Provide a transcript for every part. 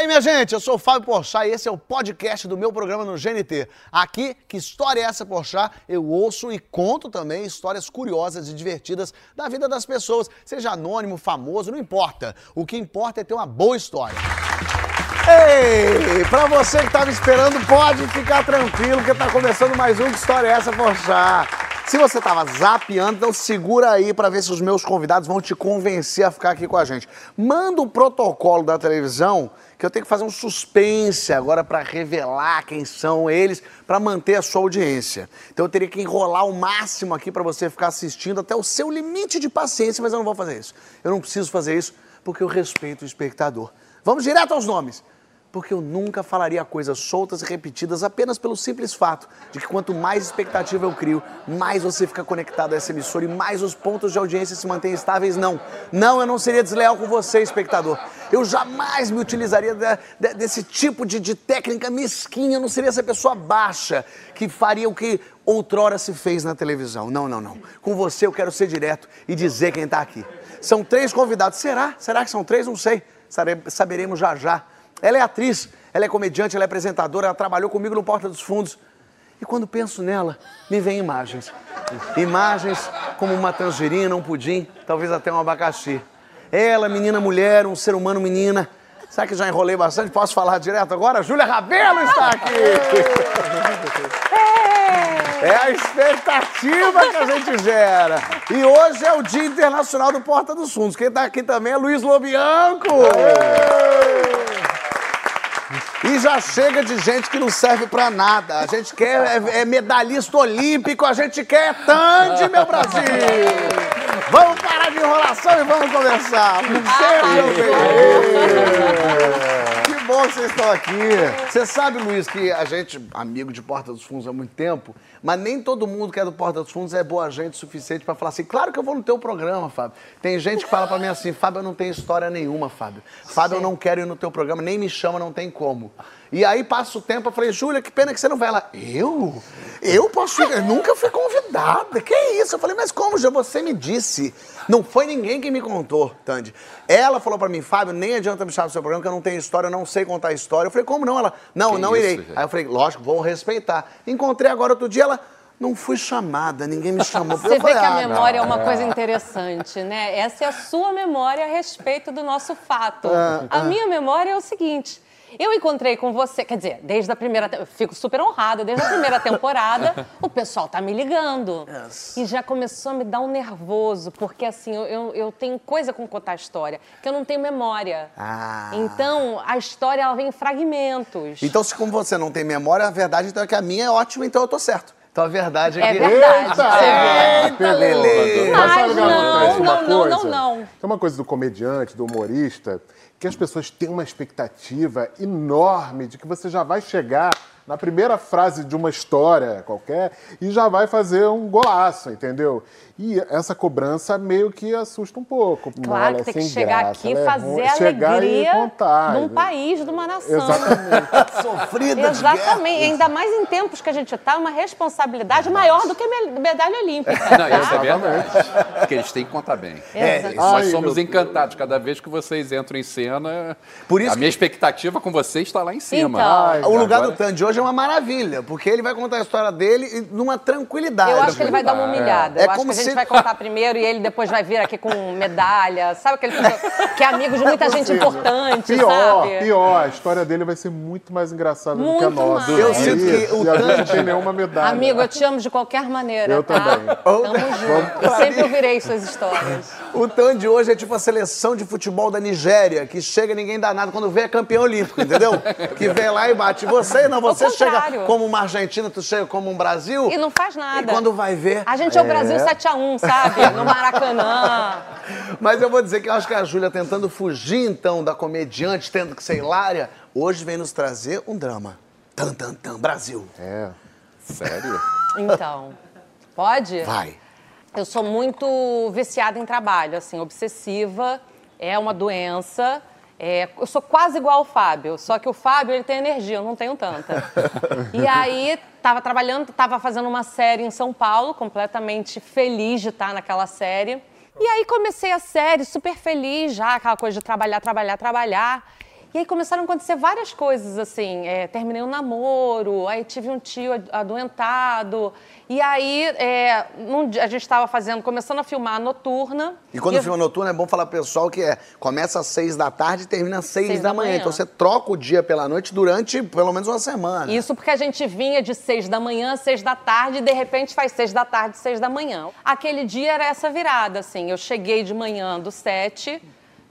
aí, minha gente? Eu sou o Fábio Porchat e esse é o podcast do meu programa no GNT. Aqui, que história é essa, Porchat? Eu ouço e conto também histórias curiosas e divertidas da vida das pessoas, seja anônimo, famoso, não importa. O que importa é ter uma boa história. Ei, pra você que tava esperando, pode ficar tranquilo que tá começando mais um Que História é essa, Porchat? Se você tava zapeando, então segura aí para ver se os meus convidados vão te convencer a ficar aqui com a gente. Manda o protocolo da televisão, que eu tenho que fazer um suspense agora para revelar quem são eles, para manter a sua audiência. Então eu teria que enrolar o máximo aqui para você ficar assistindo até o seu limite de paciência, mas eu não vou fazer isso. Eu não preciso fazer isso porque eu respeito o espectador. Vamos direto aos nomes porque eu nunca falaria coisas soltas e repetidas apenas pelo simples fato de que quanto mais expectativa eu crio, mais você fica conectado a essa emissora e mais os pontos de audiência se mantêm estáveis. Não, não, eu não seria desleal com você, espectador. Eu jamais me utilizaria de, de, desse tipo de, de técnica mesquinha, eu não seria essa pessoa baixa que faria o que outrora se fez na televisão. Não, não, não. Com você eu quero ser direto e dizer quem está aqui. São três convidados. Será? Será que são três? Não sei. Saberemos já já. Ela é atriz, ela é comediante, ela é apresentadora, ela trabalhou comigo no Porta dos Fundos. E quando penso nela, me vêm imagens. Imagens como uma tangerina, um pudim, talvez até um abacaxi. Ela, menina mulher, um ser humano menina. Sabe que já enrolei bastante? Posso falar direto agora? Júlia Rabelo está aqui! É a expectativa que a gente gera. E hoje é o Dia Internacional do Porta dos Fundos. Quem está aqui também é Luiz Lobianco. E já chega de gente que não serve pra nada. A gente quer é, é medalhista olímpico, a gente quer Tandy, meu Brasil! Vamos parar de enrolação e vamos conversar. Seja Que bom que vocês estão aqui. Você sabe, Luiz, que a gente, amigo de Porta dos Fundos há muito tempo, mas nem todo mundo que é do Porta dos Fundos é boa gente o suficiente para falar assim, claro que eu vou no teu programa, Fábio. Tem gente que fala para mim assim, Fábio, eu não tenho história nenhuma, Fábio. Fábio, eu não quero ir no teu programa, nem me chama, não tem como. E aí passa o tempo, eu falei, Júlia, que pena que você não vai. Ela, eu? Eu posso ir? Eu nunca fui convidada. Que isso? Eu falei, mas como já você me disse? Não foi ninguém que me contou, Tandy. Ela falou para mim, Fábio, nem adianta me chamar pro seu programa, que eu não tenho história, eu não sei contar história. Eu falei, como não? Ela, não, que não isso, irei. Gente? Aí eu falei, lógico, vou respeitar. Encontrei agora outro dia, ela, não fui chamada, ninguém me chamou. Você vê que a ah, memória não, é uma coisa interessante, né? Essa é a sua memória a respeito do nosso fato. Ah, a ah. minha memória é o seguinte. Eu encontrei com você, quer dizer, desde a primeira. Eu fico super honrada, desde a primeira temporada, o pessoal tá me ligando. Yes. E já começou a me dar um nervoso, porque assim, eu, eu tenho coisa com contar a história, que eu não tenho memória. Ah. Então, a história ela vem em fragmentos. Então, se como você não tem memória, a verdade então, é que a minha é ótima, então eu tô certo. Então a verdade é que. É verdade. Eita, Eita Lele! Mas não, não, não, não, não. Tem uma coisa do comediante, do humorista, que as pessoas têm uma expectativa enorme de que você já vai chegar na primeira frase de uma história qualquer e já vai fazer um golaço, entendeu? E essa cobrança meio que assusta um pouco. Claro que tem que chegar graça, aqui e é fazer a alegria contar, de um país, de uma nação. Exatamente. Sofrida Exatamente. Ainda mais em tempos que a gente está, uma responsabilidade maior do que medalha olímpica. Não, isso é verdade. Porque eles têm que contar bem. É, nós Ai, somos encantados. Cada vez que vocês entram em cena, Por isso a minha expectativa com vocês está lá em cima. Então, Ai, o lugar agora... do Tandy hoje é uma maravilha, porque ele vai contar a história dele numa tranquilidade. Eu acho que ele vai dar uma humilhada. É. Eu acho que a gente gente vai contar primeiro e ele depois vai vir aqui com medalha. Sabe aquele que é amigo de muita gente importante, pior, sabe? Pior, a história dele vai ser muito mais engraçada muito do que a nossa. Mais. Eu sinto que o e a gente não tem nenhuma medalha. Amigo, eu te amo de qualquer maneira, eu tá? também. Tamo junto. Eu sempre ouvirei suas histórias. O TAN de hoje é tipo a seleção de futebol da Nigéria, que chega e ninguém dá nada quando vê é campeão olímpico, entendeu? que vem lá e bate. Você não, você chega como uma Argentina, tu chega como um Brasil. E não faz nada. E quando vai ver. A gente é, é o Brasil 7x1, sabe? No Maracanã. Mas eu vou dizer que eu acho que a Júlia tentando fugir, então, da comediante, tendo que ser hilária, hoje vem nos trazer um drama. Tan, tan, tan, Brasil. É. Sério? Então. Pode? Vai. Eu sou muito viciada em trabalho, assim, obsessiva, é uma doença. É, eu sou quase igual ao Fábio, só que o Fábio ele tem energia, eu não tenho tanta. e aí estava trabalhando, estava fazendo uma série em São Paulo, completamente feliz de estar naquela série. E aí comecei a série super feliz já, aquela coisa de trabalhar, trabalhar, trabalhar. E aí começaram a acontecer várias coisas, assim. É, terminei um namoro, aí tive um tio adoentado. E aí, é, num, a gente estava fazendo, começando a filmar a noturna. E quando e filma noturna, é bom falar pro pessoal que é, começa às seis da tarde e termina às seis, seis da, da manhã. manhã. Então você troca o dia pela noite durante pelo menos uma semana. Isso porque a gente vinha de seis da manhã, seis da tarde, e de repente faz seis da tarde, seis da manhã. Aquele dia era essa virada, assim. Eu cheguei de manhã do sete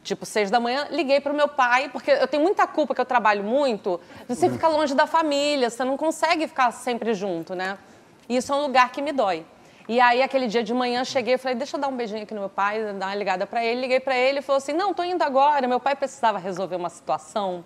tipo, seis da manhã, liguei para o meu pai, porque eu tenho muita culpa que eu trabalho muito. Você fica longe da família, você não consegue ficar sempre junto, né? E isso é um lugar que me dói. E aí, aquele dia de manhã, cheguei e falei, deixa eu dar um beijinho aqui no meu pai, dar uma ligada para ele. Liguei para ele e falou assim, não, tô indo agora. Meu pai precisava resolver uma situação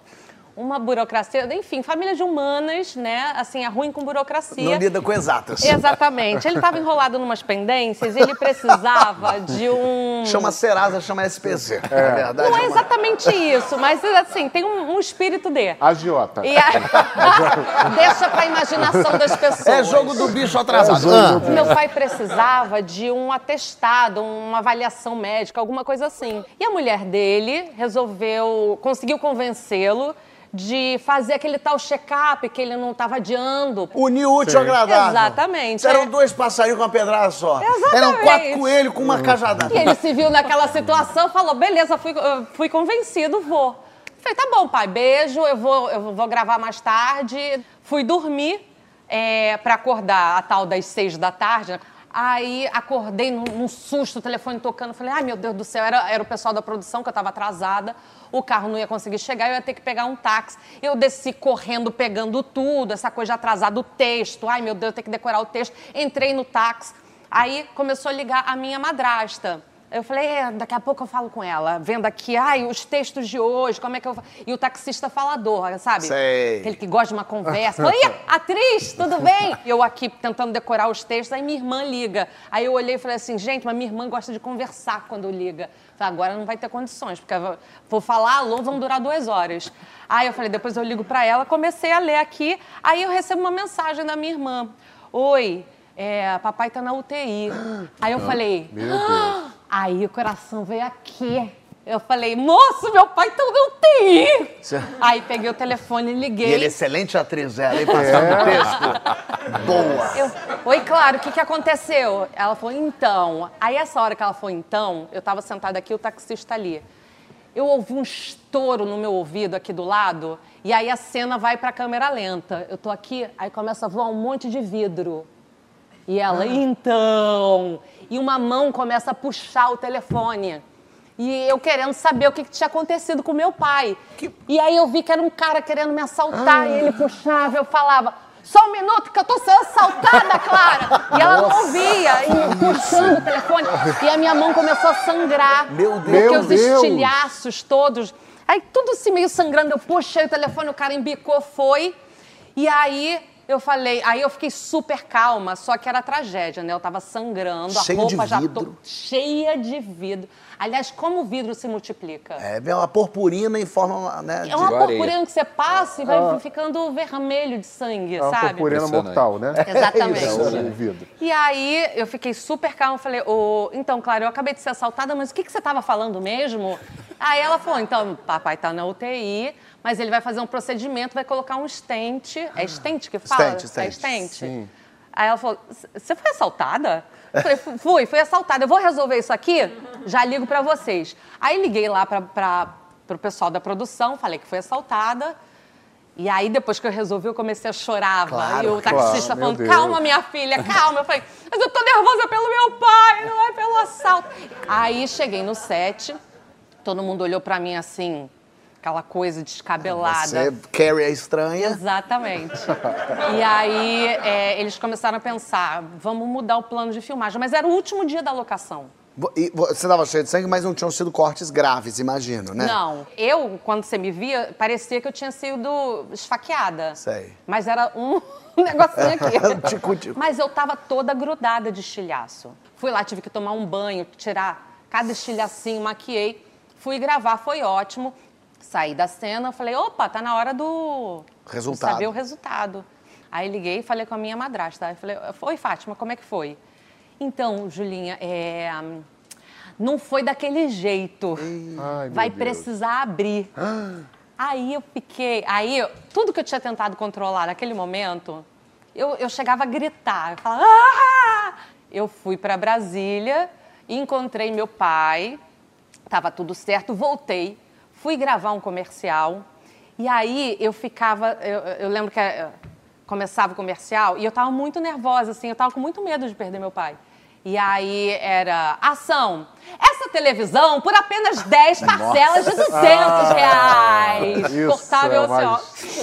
uma burocracia, enfim, família de humanas, né? Assim, é ruim com burocracia. Não lida com exatas. Exatamente. Ele estava enrolado numas pendências e ele precisava de um. Chama Serasa, chama SPC. É, é verdade. Não é exatamente isso, mas assim, tem um, um espírito de. Agiota. E a... Deixa pra imaginação das pessoas. É jogo do bicho atrasado. É ah. Meu pai precisava de um atestado, uma avaliação médica, alguma coisa assim. E a mulher dele resolveu, conseguiu convencê-lo de fazer aquele tal check-up que ele não estava adiando. Unir útil ao agradável. Exatamente. Eram é. dois passarinhos com uma pedrada só. Exatamente. Eram quatro coelhos com uma cajadada. E ele se viu naquela situação falou, beleza, fui, fui convencido, vou. Falei, tá bom, pai, beijo, eu vou, eu vou gravar mais tarde. Fui dormir é, para acordar a tal das seis da tarde? Aí acordei num, num, susto, o telefone tocando. Falei, ai meu Deus do céu, era, era o pessoal da produção que eu estava atrasada. O carro não ia conseguir chegar, eu ia ter que pegar um táxi. Eu desci correndo, pegando tudo, essa coisa de atrasar do texto. Ai meu Deus, eu tenho que decorar o texto. Entrei no táxi. Aí começou a ligar a minha madrasta. Eu falei, é, daqui a pouco eu falo com ela, vendo aqui, ai, os textos de hoje, como é que eu. E o taxista falador, sabe? Sei. Aquele que gosta de uma conversa. Oi, atriz, tudo bem? eu aqui tentando decorar os textos, aí minha irmã liga. Aí eu olhei e falei assim, gente, mas minha irmã gosta de conversar quando liga. Falei, agora não vai ter condições, porque vou falar alô, vão durar duas horas. Aí eu falei, depois eu ligo para ela, comecei a ler aqui, aí eu recebo uma mensagem da minha irmã. Oi, é, papai tá na UTI. Aí eu falei, meu Deus. Ah! Aí o coração veio aqui. Eu falei, moço, meu pai tá no UTI. Aí peguei o telefone e liguei. E ele é excelente atriz, ela, hein? Passando é. texto. Boa. Eu, Oi, claro, o que, que aconteceu? Ela falou, então. Aí essa hora que ela falou, então, eu tava sentada aqui, o taxista ali. Eu ouvi um estouro no meu ouvido aqui do lado, e aí a cena vai pra câmera lenta. Eu tô aqui, aí começa a voar um monte de vidro. E ela, ah. então. E uma mão começa a puxar o telefone. E eu querendo saber o que, que tinha acontecido com meu pai. Que... E aí eu vi que era um cara querendo me assaltar. Ah. E ele puxava, eu falava. Só um minuto que eu tô sendo assaltada, Clara! E ela Nossa. não ouvia, e puxando o telefone. E a minha mão começou a sangrar. Meu Deus! Porque os estilhaços todos. Aí tudo assim meio sangrando. Eu puxei o telefone, o cara embicou, foi. E aí eu falei, aí eu fiquei super calma, só que era tragédia, né? Eu tava sangrando, Cheio a roupa já tô cheia de vidro. Aliás, como o vidro se multiplica? É, é uma purpurina em forma, né? É uma de... purpurina que você passa e vai ah. ficando vermelho de sangue, é uma sabe? purpurina mortal, né? Exatamente. É o vidro. E aí eu fiquei super calma, falei, oh, então, claro, eu acabei de ser assaltada, mas o que, que você estava falando mesmo? Aí ela falou, então, papai tá na UTI, mas ele vai fazer um procedimento, vai colocar um stent. É stent que fala? Stent, stent. É stent. Sim. Aí ela falou: Você foi assaltada? Eu falei: Fui, fui assaltada. Eu vou resolver isso aqui, já ligo para vocês. Aí liguei lá para o pessoal da produção, falei que foi assaltada. E aí, depois que eu resolvi, eu comecei a chorar. Claro, e o taxista claro, falando, calma, minha filha, calma. Eu falei, mas eu tô nervosa pelo meu pai, não é pelo assalto. Aí, cheguei no set, todo mundo olhou para mim assim, aquela coisa descabelada. Você Carrie é estranha. Exatamente. e aí é, eles começaram a pensar, vamos mudar o plano de filmagem. Mas era o último dia da locação. E você estava cheio de sangue, mas não tinham sido cortes graves, imagino, né? Não. Eu, quando você me via, parecia que eu tinha sido esfaqueada. Sei. Mas era um negocinho aqui. tico, tico. Mas eu tava toda grudada de estilhaço. Fui lá, tive que tomar um banho, tirar cada estilhacinho, maquiei. Fui gravar, foi ótimo. Saí da cena, falei, opa, tá na hora do... Resultado. saber o resultado. Aí liguei e falei com a minha madrasta. Aí falei, oi, Fátima, como é que foi? Então, Julinha, é... não foi daquele jeito. Ai, Vai precisar abrir. Aí eu fiquei. Aí, tudo que eu tinha tentado controlar naquele momento, eu, eu chegava a gritar. Eu falava. Ah! Eu fui para Brasília, encontrei meu pai, estava tudo certo, voltei, fui gravar um comercial. E aí eu ficava. Eu, eu lembro que eh, começava o comercial e eu estava muito nervosa, assim, eu estava com muito medo de perder meu pai. E aí era ação. Essa televisão por apenas 10 parcelas de 200 reais. Isso Cortável é assim,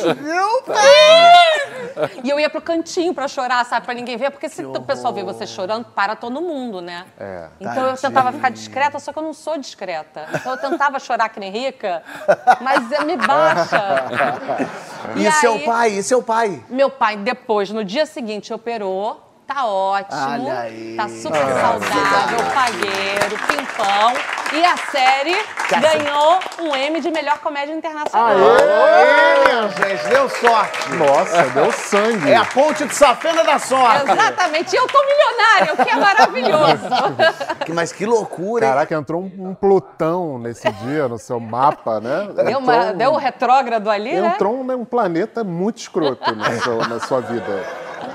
mais- Meu pai! E eu ia pro cantinho pra chorar, sabe? Pra ninguém ver, porque se o pessoal vê você chorando, para todo mundo, né? É. Então eu tentava ficar discreta, só que eu não sou discreta. Então eu tentava chorar que nem rica, mas me baixa. E, aí- seu pai? E seu pai? Meu pai, depois, no dia seguinte, operou. Tá ótimo. Olha aí. Tá super saudável, pagueiro, pimpão. E a série ganhou um M de melhor comédia internacional. Aê, minha gente, deu sorte. Nossa, deu sangue. É a ponte de safena da sorte. Exatamente. E eu tô milionária, o que é maravilhoso. Que- Mas que loucura, hein? Caraca, entrou um, um Plutão nesse dia no seu mapa, né? Deu, uma, Entrou um- deu um retrógrado ali, né? Entrou um, um planeta muito escroto no seu- na sua vida.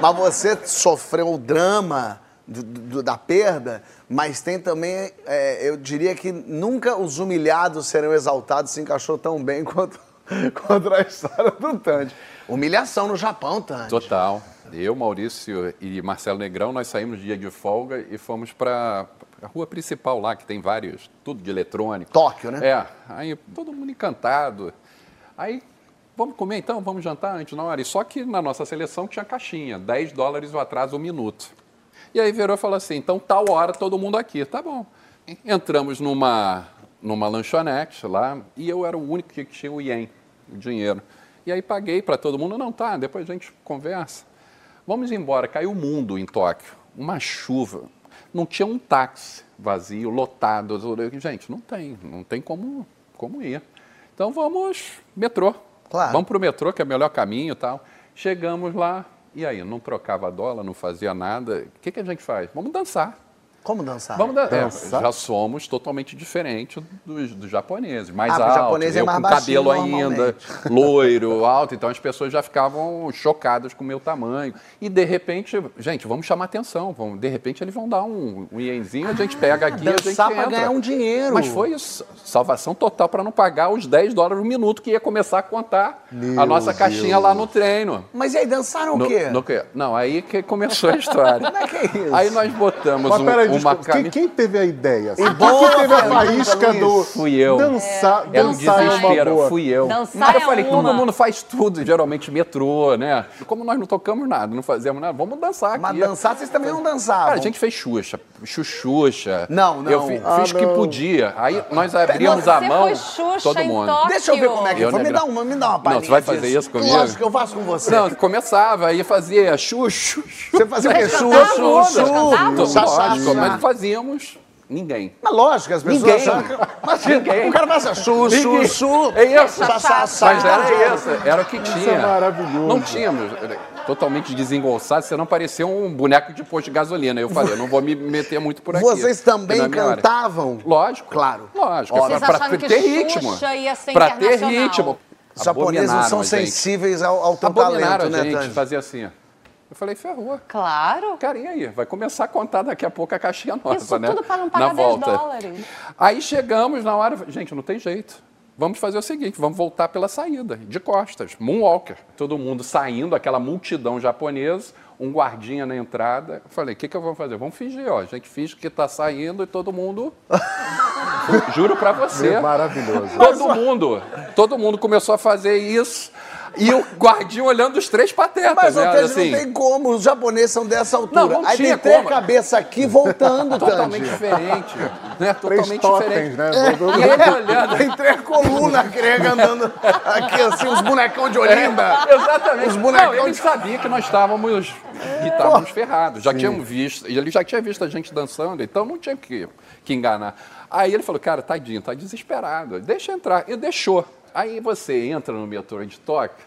Mas você sofreu o drama do- do- da perda, mas tem também, é, eu diria que nunca os humilhados serão exaltados se encaixou tão bem quanto, quanto a história do Tandy. Humilhação no Japão, Tandy. Total. Eu, Maurício e Marcelo Negrão, nós saímos dia de folga e fomos para a rua principal lá, que tem vários, tudo de eletrônico. Tóquio, né? É, aí todo mundo encantado. Aí, vamos comer então, vamos jantar antes na hora. E só que na nossa seleção tinha caixinha, 10 dólares o atraso, um minuto. E aí virou e falou assim, então tal hora todo mundo aqui, tá bom. Entramos numa, numa lanchonete lá e eu era o único que tinha o ien, o dinheiro. E aí paguei para todo mundo, não, tá, depois a gente conversa. Vamos embora, caiu o mundo em Tóquio, uma chuva, não tinha um táxi vazio, lotado. Gente, não tem, não tem como, como ir. Então vamos metrô. Claro. Vamos para o metrô, que é o melhor caminho e tal. Chegamos lá, e aí? Não trocava dólar, não fazia nada. O que, que a gente faz? Vamos dançar. Como dançar? Vamos dan- é, Dançar? já somos totalmente diferentes dos, dos japoneses. Mais Ah, o altos, japonês é eu mais com baixinho cabelo ainda, loiro, alto. Então as pessoas já ficavam chocadas com o meu tamanho. E de repente, gente, vamos chamar atenção. Vamos, de repente eles vão dar um, um ienzinho, a gente pega aqui e a gente dançar pra entra. ganhar um dinheiro. Mas foi isso, salvação total para não pagar os 10 dólares no minuto que ia começar a contar a Meu nossa caixinha Deus. lá no treino. Mas e aí, dançaram No- o quê? no quê? Não, aí que começou a história. Como é que é isso? Aí nós botamos Mas um- peraí, uma desculpa, quem, quem teve a ideia? E Quem boa que teve a faísca do Fui eu. dançar, Era um dançar é uma desespero, boa. fui eu. Dançar Aí eu é falei, uma. todo mundo faz tudo, geralmente metrô, né? Como nós não tocamos nada, não fazemos nada, vamos dançar aqui. Mas dançar, vocês também não dançavam. Cara, a gente fez Xuxa, Xuxuxa. Não, não. Eu fi- Ah, fiz o que não. podia. Aí nós abrimos Você a mão, foi Xuxa todo em mundo. Tóquio. Deixa eu ver como é que Eu foi. Me dá uma, me dá uma palhinha você vai fazer disso. isso comigo? Lógico que eu faço com você. Não, começava, aí fazia Xuxa. Você fazia o quê? Chu, cantavam? chu, Vocês chu. cantavam? Chá, chá, Lógico, chá. mas fazíamos ninguém. Mas lógico, as pessoas Ninguém. acham que... Imagina, Ninguém. o cara assim, chu, chu, chu. É isso. Chá. Mas era isso, era o que tinha. é maravilhoso. Não tínhamos, totalmente desengonçado, você não parecia um boneco de posto de gasolina. Eu falei, eu não vou me meter muito por aqui. Vocês também cantavam? Lógico. Claro. Lógico. Vocês pra, que ter ritmo. Xuxa ia ser Pra ter ritmo. Os japoneses não são gente. sensíveis ao, ao teu Abominaram talento, a né, gente, fazia assim. ó. Eu falei, ferrou. Claro. Cara, e aí? Vai começar a contar daqui a pouco a caixinha nossa, Isso né? tudo pra não pagar Na 10 volta. dólares. Aí chegamos na hora, gente, não tem jeito. Vamos fazer o seguinte, vamos voltar pela saída, de costas, moonwalker. Todo mundo saindo, aquela multidão japonesa, um guardinha na entrada. Eu falei, o que, que eu vou fazer? Vamos fingir, ó. A gente finge que tá saindo e todo mundo... Juro pra você. Meu, maravilhoso. Todo mundo, todo mundo começou a fazer isso. E o guardinha olhando os três patetas, Mas, né? Assim, não tem como. Os japoneses são dessa altura. Não, não Aí tem como. cabeças aqui voltando, totalmente Tandy. diferente. Né? Totalmente totens, diferente. né? E ele olhando. Tem três colunas grega andando aqui, assim, os bonecão de Olinda. Exatamente. Os bonecão Não, ele de- sabia que nós estávamos, que estávamos ferrados. Já tínhamos visto, ele já tinha visto a gente dançando, então não tinha que, que enganar. Aí ele falou, cara, tadinho, tá desesperado, deixa entrar. E deixou. Aí você entra no metrô de Tóquio,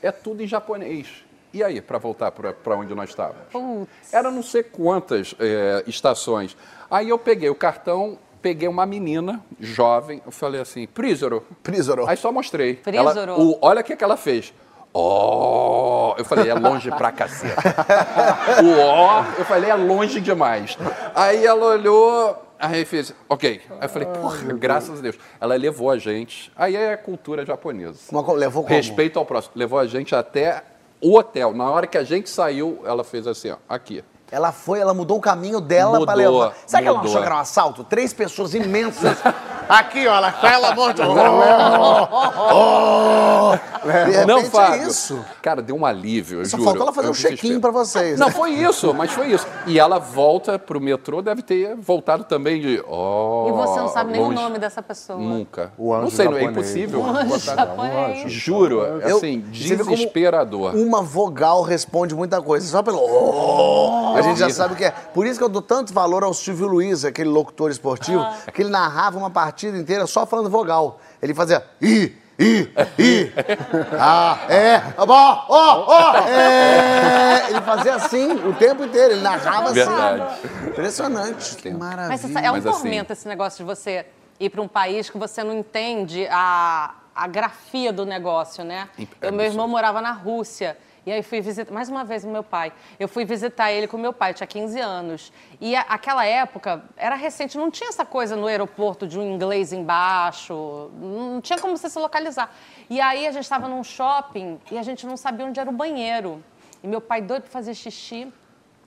é tudo em japonês. E aí, para voltar para onde nós estávamos? Putz. Era não sei quantas é, estações. Aí eu peguei o cartão, peguei uma menina jovem, eu falei assim, Prísoro. Prísoro. Aí só mostrei. Prísoro. Ela, o, olha o que, que ela fez. Ó, eu falei, é longe pra caceta. o ó, eu falei, é longe demais. Aí ela olhou, aí fez, ok. Aí eu falei, porra, graças a Deus. Ela levou a gente, aí é a cultura japonesa. Levou como? Respeito ao próximo. Levou a gente até o hotel. Na hora que a gente saiu, ela fez assim, ó, aqui. Ela foi, ela mudou o caminho dela pra levar. Sabe que ela achou que era um assalto? Três pessoas imensas. Aqui, ó, ela ela muito. De repente Não, é Fábio. isso. Cara, deu um alívio, eu Só juro. faltou ela fazer Eu um check-in pra vocês. Não, foi isso, mas foi isso. E ela volta pro metrô, deve ter voltado também de. Oh, E você não sabe nem o longe. nome dessa pessoa. Nunca. O anjo não sei, não é japonês. impossível. Um anjo japonês. Juro, Eu- assim, como desesperador. Uma vogal responde muita coisa. Só pelo. "Oh", a gente já sabe o que é. Por isso que eu dou tanto valor ao Silvio Luiz, aquele locutor esportivo, Ah. que ele narrava uma partida inteira só falando vogal. Ele fazia. Ih, ih, ih. Ah, é. Ó, ó, ó. É. Ele fazia assim o tempo inteiro. Ele narrava Verdade. assim. Impressionante. Que maravilha. Mas é um Mas assim- tormento esse negócio de você ir para um país que você não entende a, a grafia do negócio, né? É Eu, meu irmão morava na Rússia. E aí fui visitar, mais uma vez, o meu pai. Eu fui visitar ele com meu pai, tinha 15 anos. E a- aquela época era recente, não tinha essa coisa no aeroporto de um inglês embaixo, não tinha como você se localizar. E aí a gente estava num shopping e a gente não sabia onde era o banheiro. E meu pai doido para fazer xixi,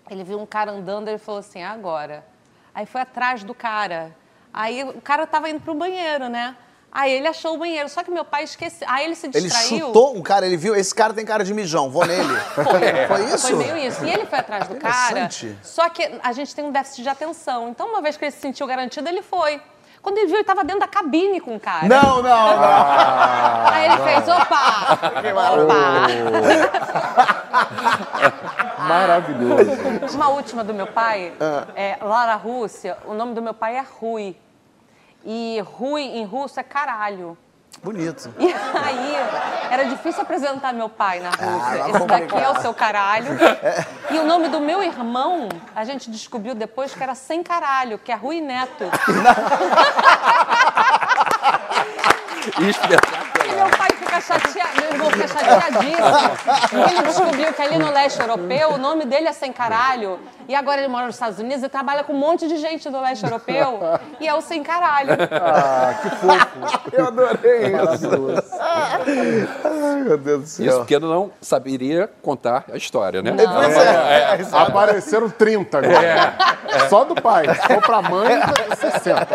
ele viu um cara andando e ele falou assim, "É agora. Aí foi atrás do cara. Aí o cara tava indo pro banheiro, né? Aí ele achou o banheiro, só que meu pai esqueceu. Aí ele se Ele distraiu. chutou um cara, ele viu, esse cara tem cara de mijão, vou nele. Foi isso? Foi meio isso. E ele foi atrás do cara. Só que a gente tem um déficit de atenção. Então, uma vez que ele se sentiu garantido, ele foi. Quando ele viu, ele estava dentro da cabine com o cara. Não, não, não. Aí ele fez, opa! Opa! Maravilhoso. Uma última do meu pai, é, lá na Rússia, o nome do meu pai é Rui. E Rui em russo é caralho. Bonito. E aí, era difícil apresentar meu pai na Rússia. lá Esse daqui é o seu caralho. E o nome do meu irmão, a gente descobriu depois que era sem caralho, que é Rui Neto. E meu pai fica chateado, meu irmão fica chateadíssimo. Ele descobriu que ali no leste europeu o nome dele é sem caralho. E agora ele mora nos Estados Unidos e trabalha com um monte de gente do leste europeu. E é o sem caralho. Ah, que fofo. Eu adorei isso. Ai, meu Deus do céu. Isso porque eu não saberia contar a história, né? Pois é. é. Apareceram 30 agora. Só do pai. Se for pra mãe, 60.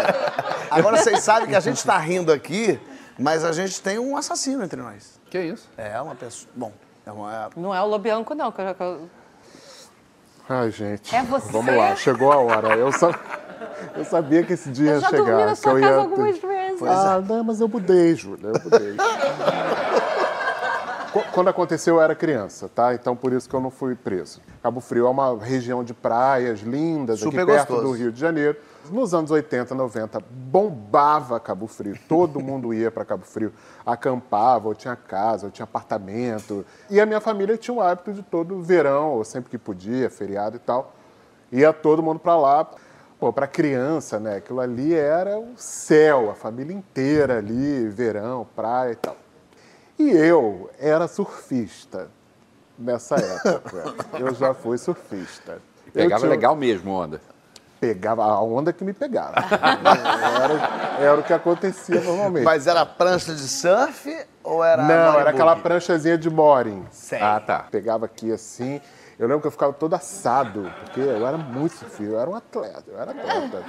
Agora vocês sabem que a gente tá rindo aqui, mas a gente tem um assassino entre nós. Que isso? É uma pessoa. Bom, é uma. Não é o Lobianco, não. que eu- eu- Ai, gente. É você? Vamos lá, chegou a hora. Eu, sa- eu sabia que esse dia Eu ia já chegar. dormi na que sua eu casa ia... algumas vezes. Ah, não, mas eu mudei, Júlia, eu mudei. Qu- Quando aconteceu, eu era criança, tá? Então, por isso que eu não fui preso. Cabo Frio é uma região de praias lindas, Super aqui perto gostoso. do Rio de Janeiro. Nos anos 80, 90, bombava Cabo Frio. Todo mundo ia para Cabo Frio. Acampava, ou tinha casa, ou tinha apartamento. E a minha família tinha o hábito de todo verão, ou sempre que podia, feriado e tal, ia todo mundo para lá. Pô, para criança, né? Aquilo ali era o céu, a família inteira ali, verão, praia e tal. E eu era surfista nessa época. eu já fui surfista. Eu Pegava tinha- legal mesmo, onda. Pegava a onda que me pegava. era, era o que acontecia normalmente. Mas era prancha de surf ou era. Não, era aquela pranchazinha de mooring. Sei. Ah, tá. Pegava aqui assim. Eu lembro que eu ficava todo assado, porque eu era muito surfista, eu era um atleta, eu era atleta.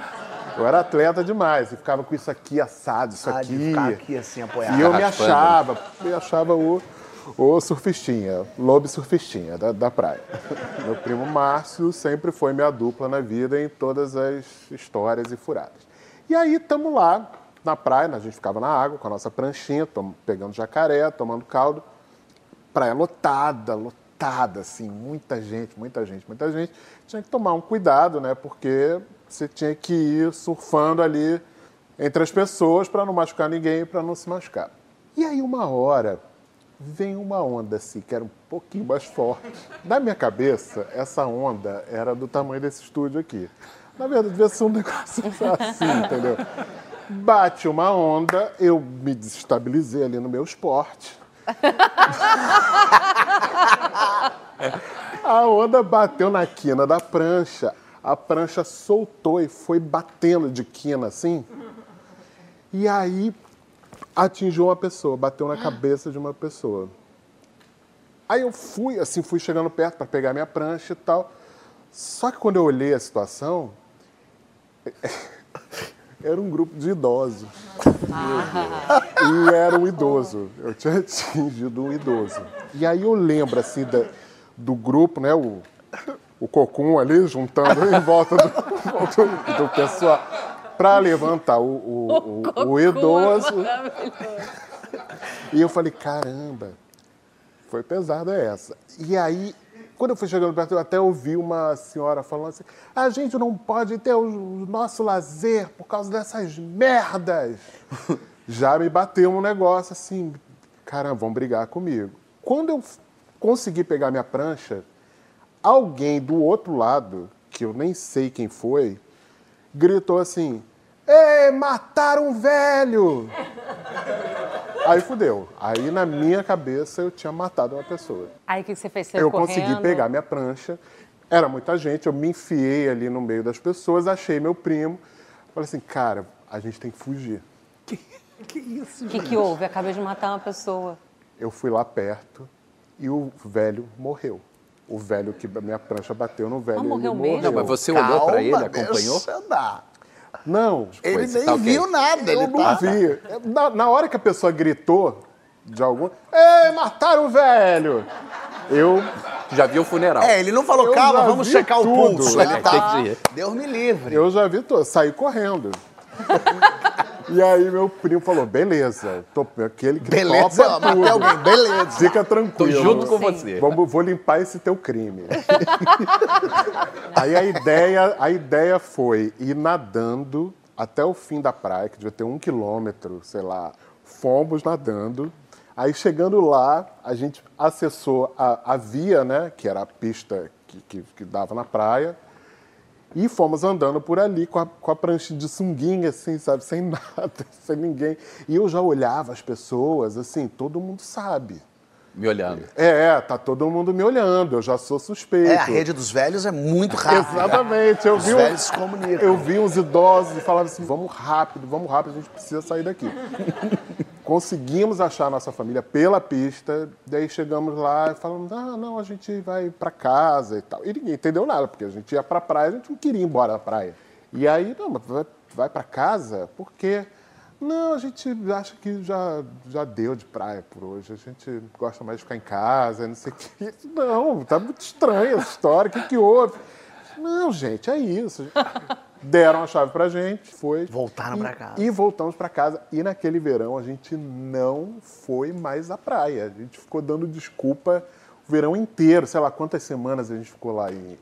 Eu era atleta demais, e ficava com isso aqui assado, isso Ah, de aqui. ficar aqui assim apoiado. E eu me achava, eu achava o, o surfistinha, lobo surfistinha da, da praia. Meu primo Márcio sempre foi minha dupla na vida em todas as histórias e furadas. E aí estamos lá na praia, a gente ficava na água com a nossa pranchinha, tom- pegando jacaré, tomando caldo. Praia lotada, lotada, assim, muita gente, muita gente, muita gente. Tinha que tomar um cuidado, né? Porque você tinha que ir surfando ali entre as pessoas para não machucar ninguém, para não se machucar. E aí, uma hora, vem uma onda assim, que era um pouquinho mais forte. Na minha cabeça, essa onda era do tamanho desse estúdio aqui. Na verdade, devia ser um negócio assim, entendeu? Bate uma onda, eu me desestabilizei ali no meu esporte. A onda bateu na quina da prancha, a prancha soltou e foi batendo de quina assim. E aí atingiu uma pessoa, bateu na cabeça de uma pessoa. Aí eu fui, assim, fui chegando perto para pegar minha prancha e tal. Só que quando eu olhei a situação, era um grupo de idosos. E era um idoso. Eu tinha atingido um idoso. E aí eu lembro, assim, da, do grupo, né? O, o cocum ali, juntando em volta do, do, do pessoal, para levantar o, o, o, o idoso. E eu falei, caramba, foi pesada essa. E aí, quando eu fui chegando perto, eu até ouvi uma senhora falando assim: a gente não pode ter o nosso lazer por causa dessas merdas. Já me bateu um negócio assim: caramba, vão brigar comigo. Quando eu consegui pegar minha prancha, alguém do outro lado, que eu nem sei quem foi, gritou assim: Ei, mataram um velho! Aí fudeu. Aí na minha cabeça eu tinha matado uma pessoa. Aí o que você fez? Você eu correndo? consegui pegar minha prancha. Era muita gente, eu me enfiei ali no meio das pessoas, achei meu primo. Falei assim, cara, a gente tem que fugir. Que isso, O que, que houve? Acabei de matar uma pessoa. Eu fui lá perto e o velho morreu. O velho que a minha prancha bateu no velho. Ah, ele morreu mesmo? Não, mas você olhou para ele, acompanhou? Deixa dar. Não, Ele nem tá viu nada. eu Ele não tá... vi. Na, na hora que a pessoa gritou de algum. Ei, mataram o velho! Eu. Já viu o funeral. É, ele não falou, Eu calma, vamos vi checar o tudo. pulso. Ele É, tá. Deus me livre. Eu já vi, tô, saí correndo. e aí meu primo falou, beleza, tô, aquele que Beleza, topa tudo. alguém, beleza. Fica Tô tranquilo. junto com você. Vamos, vou limpar esse teu crime. aí a ideia, a ideia foi ir nadando até o fim da praia, que devia ter um quilômetro, sei lá. Fomos nadando. Aí chegando lá, a gente acessou a, a via, né, que era a pista que, que, que dava na praia. E fomos andando por ali com a, com a prancha de sunguinha, assim, sabe? Sem nada, sem ninguém. E eu já olhava as pessoas, assim, todo mundo sabe. Me olhando. É, é, tá todo mundo me olhando, eu já sou suspeito. É, a rede dos velhos é muito rápida. Exatamente, eu Os vi, um- velhos se comunicam. eu vi uns idosos e falavam assim, vamos rápido, vamos rápido, a gente precisa sair daqui. Conseguimos achar a nossa família pela pista, daí chegamos lá e falamos, ah, não, a gente vai para casa e tal. E ninguém entendeu nada, porque a gente ia pra praia, a gente não queria ir embora da praia. E aí, não, mas vai, vai para casa? Por quê? Não, a gente acha que já, já deu de praia por hoje. A gente gosta mais de ficar em casa, não sei o quê. Não, tá muito estranha essa história. O que, que houve? Não, gente, é isso. Deram a chave pra gente, foi. Voltaram e- pra casa. E voltamos pra casa. E naquele verão a gente não foi mais à praia. A gente ficou dando desculpa o verão inteiro. Sei lá quantas semanas a gente ficou lá. E,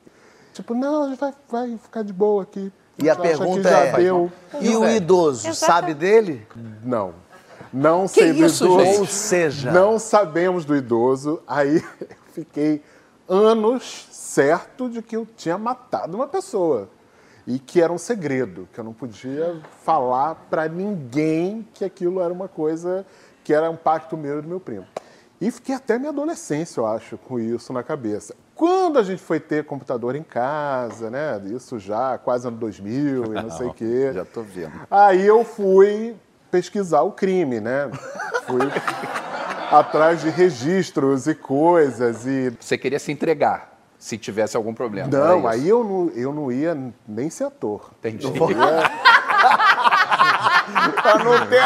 tipo, não, a gente vai, vai ficar de boa aqui. E a pergunta que é: deu. e o idoso, Exatamente. sabe dele? Não. Não sei do isso, idoso. gente? Ou seja, Não sabemos do idoso. Aí eu fiquei anos certo de que eu tinha matado uma pessoa. E que era um segredo, que eu não podia falar pra ninguém que aquilo era uma coisa que era um pacto meu e do meu primo. E fiquei até minha adolescência, eu acho, com isso na cabeça. Quando a gente foi ter computador em casa, né? Isso já quase ano 2000 e não sei o quê. Já tô vendo. Aí eu fui pesquisar o crime, né? Fui atrás de registros e coisas e Você queria se entregar se tivesse algum problema. não, aí eu não, eu não ia nem ser ator. Entendi. pra não ter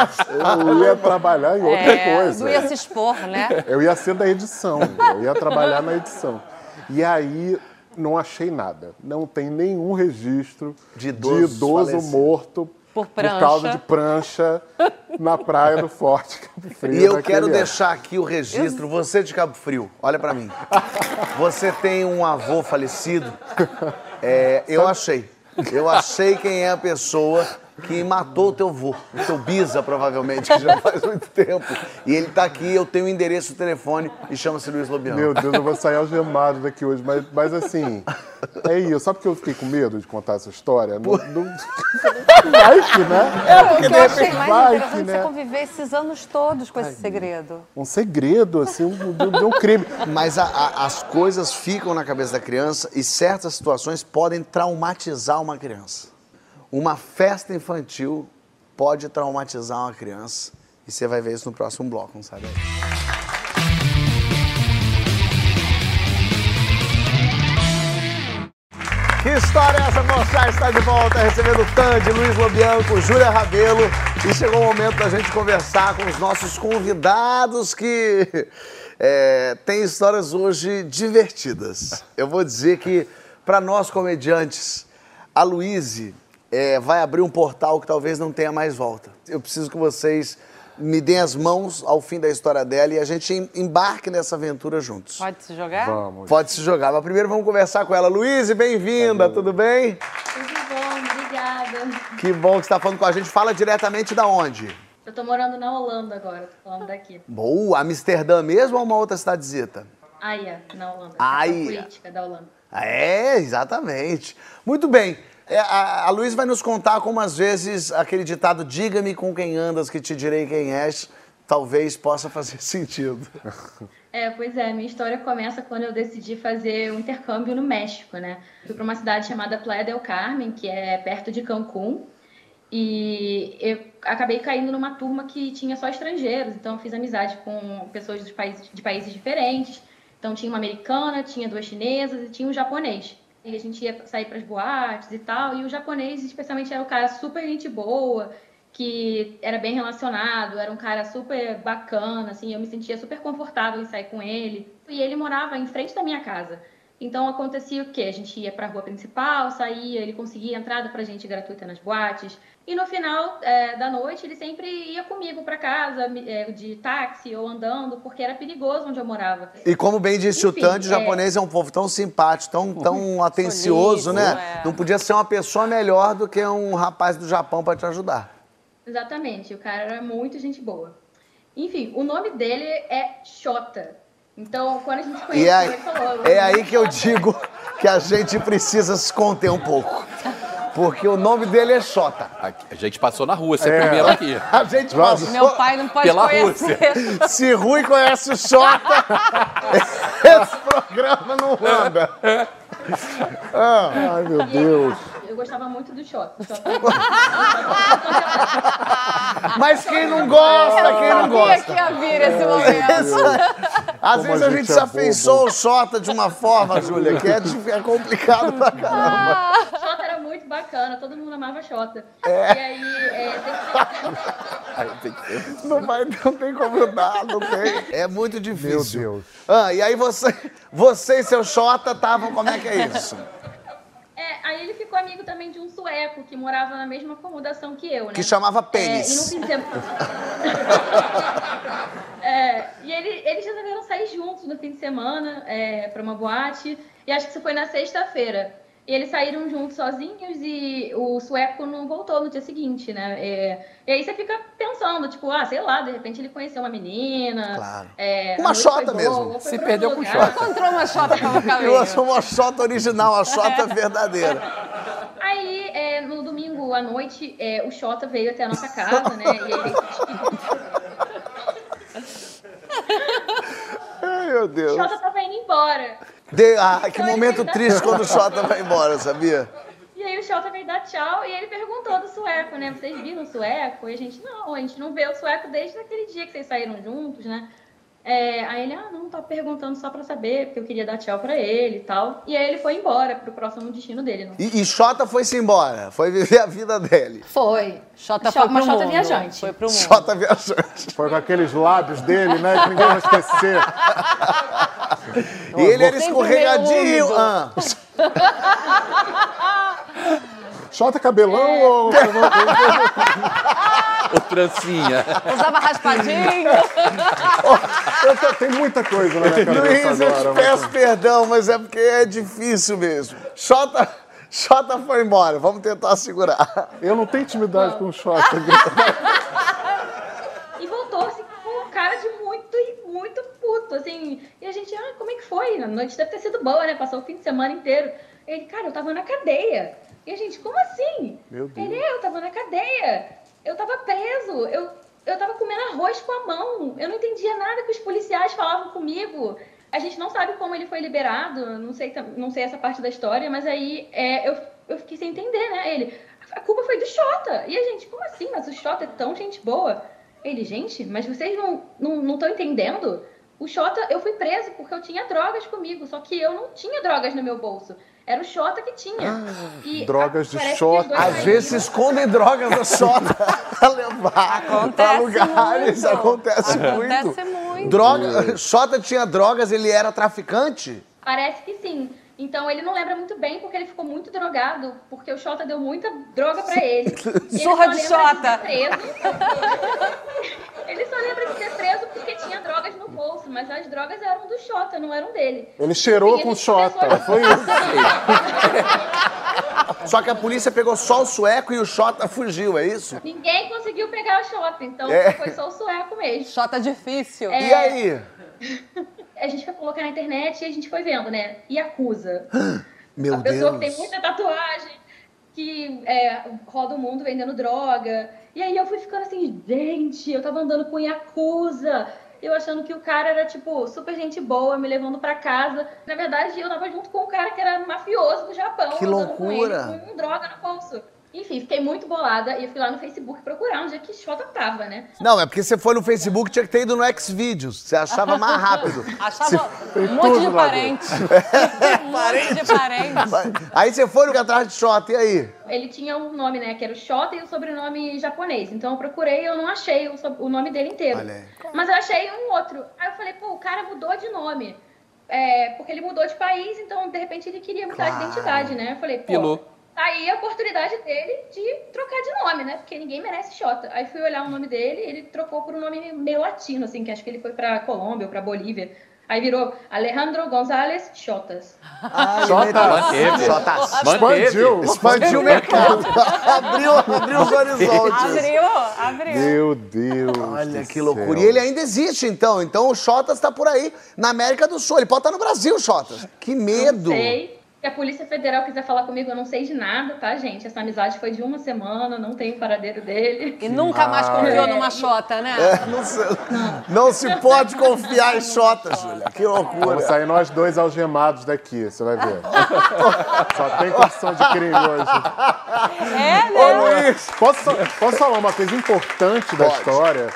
Eu ia trabalhar em outra É, coisa. não ia se expor, né? Eu ia ser da edição, eu ia trabalhar na edição. E aí não achei nada. Não tem nenhum registro De idoso falecidos. morto Por causa prancha. de prancha na praia do Forte Cabo Frio. E eu quero ano. deixar aqui o registro, você de Cabo Frio, olha pra mim. Você tem um avô falecido? É, eu achei. Eu achei quem é a pessoa que matou o teu vô, o teu bisa, provavelmente, que já faz muito tempo. E ele tá aqui, eu tenho o endereço, o telefone e chama-se Luiz Lobião. Meu Deus, eu vou sair algemado daqui hoje. Mas, mas assim, é isso. Sabe porque eu fiquei com medo de contar essa história? Não, não... Vai que, né? É, o que eu achei mais vai interessante que, é né? conviver esses anos todos com esse segredo. Um segredo, assim, um, de um crime. Mas a- a- as coisas ficam na cabeça da criança e certas situações podem traumatizar uma criança. Uma festa infantil pode traumatizar uma criança. E você vai ver isso no próximo bloco, não sabe? Que história é essa, moça? Está de volta recebendo Tandy, Luiz Lobianco, Júlia Rabelo. E chegou o momento da gente conversar com os nossos convidados que é, têm histórias hoje divertidas. Eu vou dizer que, para nós comediantes, a Luíse é, vai abrir um portal que talvez não tenha mais volta. Eu preciso que vocês me deem as mãos ao fim da história dela e a gente em- embarque nessa aventura juntos. Pode se jogar? Vamos. Pode se jogar. Mas primeiro vamos conversar com ela. Luíse, bem-vinda, tudo bem? Tudo bom, obrigada. Que bom que você está falando com a gente. Fala diretamente da onde? Eu tô morando na Holanda agora, tô falando daqui. Boa, Amsterdã mesmo ou uma outra cidadezita? Haia, na Holanda. Haia. capital política da Holanda. É, exatamente. Muito bem. É, a, a Luísa vai nos contar como às vezes aquele ditado diga-me com quem andas que te direi quem és, talvez possa fazer sentido. É, pois é, minha história começa quando eu decidi fazer um intercâmbio no México, né? Fui para uma cidade chamada Playa del Carmen, que é perto de Cancún, e eu acabei caindo numa turma que tinha só estrangeiros, então eu fiz amizade com pessoas países, de países diferentes. Então tinha uma americana, tinha duas chinesas e tinha um japonês. E a gente ia sair para as boates e tal, e o japonês especialmente era um cara super gente boa, que era bem relacionado, era um cara super bacana, assim, eu me sentia super confortável em sair com ele. E ele morava em frente da minha casa. Então acontecia o quê? A gente ia para a rua principal, saía, ele conseguia entrada pra gente gratuita nas boates. E no final é, da noite ele sempre ia comigo para casa, é, de táxi ou andando, porque era perigoso onde eu morava. E como bem disse o Enfim, o é- japonês é um povo tão simpático, tão, tão atencioso, né? É. Não podia ser uma pessoa melhor do que um rapaz do Japão para te ajudar. Exatamente, o cara era muito gente boa. Enfim, o nome dele é Xota. Então, quando a gente se conheceu, E aí, ele falou... é aí que eu digo que a gente precisa se conter um pouco. Porque o nome dele é Xota. A gente passou na rua, você é primeiro aqui. A gente passou. Meu pai não pode Pela conhecer. Se Rui conhece o Xota, esse programa não anda. Ai, meu Deus. Eu gostava muito do Xota. Xota- Mas quem não gosta, quem não Sabia gosta. que ia vir esse momento. Às Como vezes a a gente é se afeiçoa o Xota de uma forma, Júlia, que é, é complicado pra caramba. Xota era muito bacana, todo mundo amava Xota. E aí, é, teve- Não, vai, não tem como dar, não tem. É muito difícil. Meu Deus. Ah, e aí você, você e seu Xota estavam, como é que é isso? É, aí ele ficou amigo também de um sueco que morava na mesma acomodação que eu, né? Que chamava É, e pênis. fim de semana. É, e ele- eles resolveram sair juntos no fim de semana é, para uma boate. E acho que isso foi na sexta-feira. E eles saíram juntos sozinhos e o sueco não voltou no dia seguinte, né? É, e aí você fica pensando, tipo, ah, sei lá, de repente ele conheceu uma menina. Claro. é, Uma xota mesmo. Se perdeu com xota. Encontrou uma chota pelo Eu caminho. sou uma Xota original, a Xota verdadeira. Aí, é, no domingo à noite, é, o Xota veio até a nossa casa, né? E aí, Ai, meu o Deus. Xota tava indo embora. De- ah, que momento triste quando o Xota vai embora, sabia? E aí o Xota veio dar tchau e ele perguntou do sueco, né? Vocês viram o sueco? E a gente, não, a gente não vê o sueco desde aquele dia que vocês saíram juntos, né? É, aí ele, ah, não, tá perguntando só pra saber, porque eu queria dar tchau pra ele e tal. E aí ele foi embora pro próximo destino dele. Não? E, e Xota foi-se embora, foi viver a vida dele. Foi. Xota Xota- foi pro uma Xota mundo. viajante. Foi pro mundo. Xota viajante. Foi com aqueles lábios dele, né? Que ninguém vai esquecer. E ele era escorregadinho. Ah. Xota cabelão É. ou. Ô, trancinha. Usava raspadinho. Eu tô- tem muita coisa na minha cabeça Luiz, eu te peço perdão, mas é porque é difícil mesmo. Xota, Xota foi embora, vamos tentar segurar. Eu não tenho intimidade com o Xota. E voltou, assim, com cara de muito, muito puto, assim. E a gente, ah, como é que foi? A noite deve ter sido boa, né? Passou o fim de semana inteiro. Ele, cara, eu tava na cadeia. E a gente, como assim? Meu Deus. Ele, eu tava na cadeia. Eu tava preso. Eu, eu tava comendo arroz com a mão. Eu não entendia nada que os policiais falavam comigo. A gente não sabe como ele foi liberado, não sei, não sei essa parte da história, mas aí é, eu, eu fiquei sem entender, né? Ele, a culpa foi do Xota. E a gente, como assim? Mas o Xota é tão gente boa. Ele, gente, mas vocês não estão não, não entendendo? O Xota, eu fui preso porque eu tinha drogas comigo, só que eu não tinha drogas no meu bolso. Era o Xota que tinha. E drogas de parece que Xota. Às vezes se escondem drogas da Xota pra levar pra Acontece lugares. muito. Acontece, Acontece muito. muito. Droga, Xota tinha drogas, ele era traficante? Parece que sim. Então ele não lembra muito bem porque ele ficou muito drogado, porque o Xota deu muita droga pra ele. Ele Surra só de Xota. preso. ele só lembra de ser preso porque tinha drogas no bolso, mas as drogas eram do Xota, não eram dele. Ele cheirou com o ele Xota. Foi isso. Só que a polícia pegou só o sueco e o Xota fugiu, é isso? Ninguém conseguiu pegar o Xota, então É. foi só o sueco mesmo. Xota difícil. É. E aí? A gente foi colocar na internet e a gente foi vendo, né? E acusa. Meu a pessoa Deus. que tem muita tatuagem, que é, roda o mundo vendendo droga. E aí eu fui ficando assim, gente, eu tava andando com Yakuza. Eu achando que o cara era, tipo, super gente boa, me levando pra casa. Na verdade, eu tava junto com um cara que era mafioso do Japão. Que andando com ele, loucura. Com droga no bolso. Enfim, fiquei muito bolada e eu fui lá no Facebook procurar onde é que Xota tava, né? Não, é porque você foi no Facebook, tinha que ter ido no Xvideos. Você achava mais rápido. Achava um monte de lá parente. um monte de parente. Aí você foi no atrás de Xota, e aí? Ele tinha um nome, né, que era o Xota e o sobrenome japonês. Então eu procurei e eu não achei o, sob- o nome dele inteiro. Olha. Mas eu achei um outro. Aí eu falei, pô, o cara mudou de nome. É, porque ele mudou de país, então de repente ele queria mudar Claro. de identidade, né? Eu falei, pô, Pilou. Tá aí a oportunidade dele de trocar de nome, né? Porque ninguém merece Xota. Aí fui olhar o nome dele, ele trocou por um nome meio latino, assim, que acho que ele foi pra Colômbia ou pra Bolívia. Aí virou Alejandro Gonzalez Xotas. Ah, Xota. Manteve. Xotas. Expandiu. Expandiu o mercado. abriu, abriu os horizontes. Abriu, abriu. Meu Deus. Olha que loucura. céu. E ele ainda existe, então. Então o Xotas está por aí, na América do Sul. Ele pode estar no Brasil, Xotas. Que medo. Não sei. Se a Polícia Federal quiser falar comigo, eu não sei de nada, tá, gente? Essa amizade foi de uma semana, não tenho o paradeiro dele. E nunca mais confiou numa Xota, né? É, não, se, não se pode confiar em Xotas, Júlia. Que Vamos loucura. sair nós dois algemados daqui, você vai ver. Só tem condição de crime hoje. É, né? Ô, Luiz. Posso, posso falar uma coisa importante da Pode. história?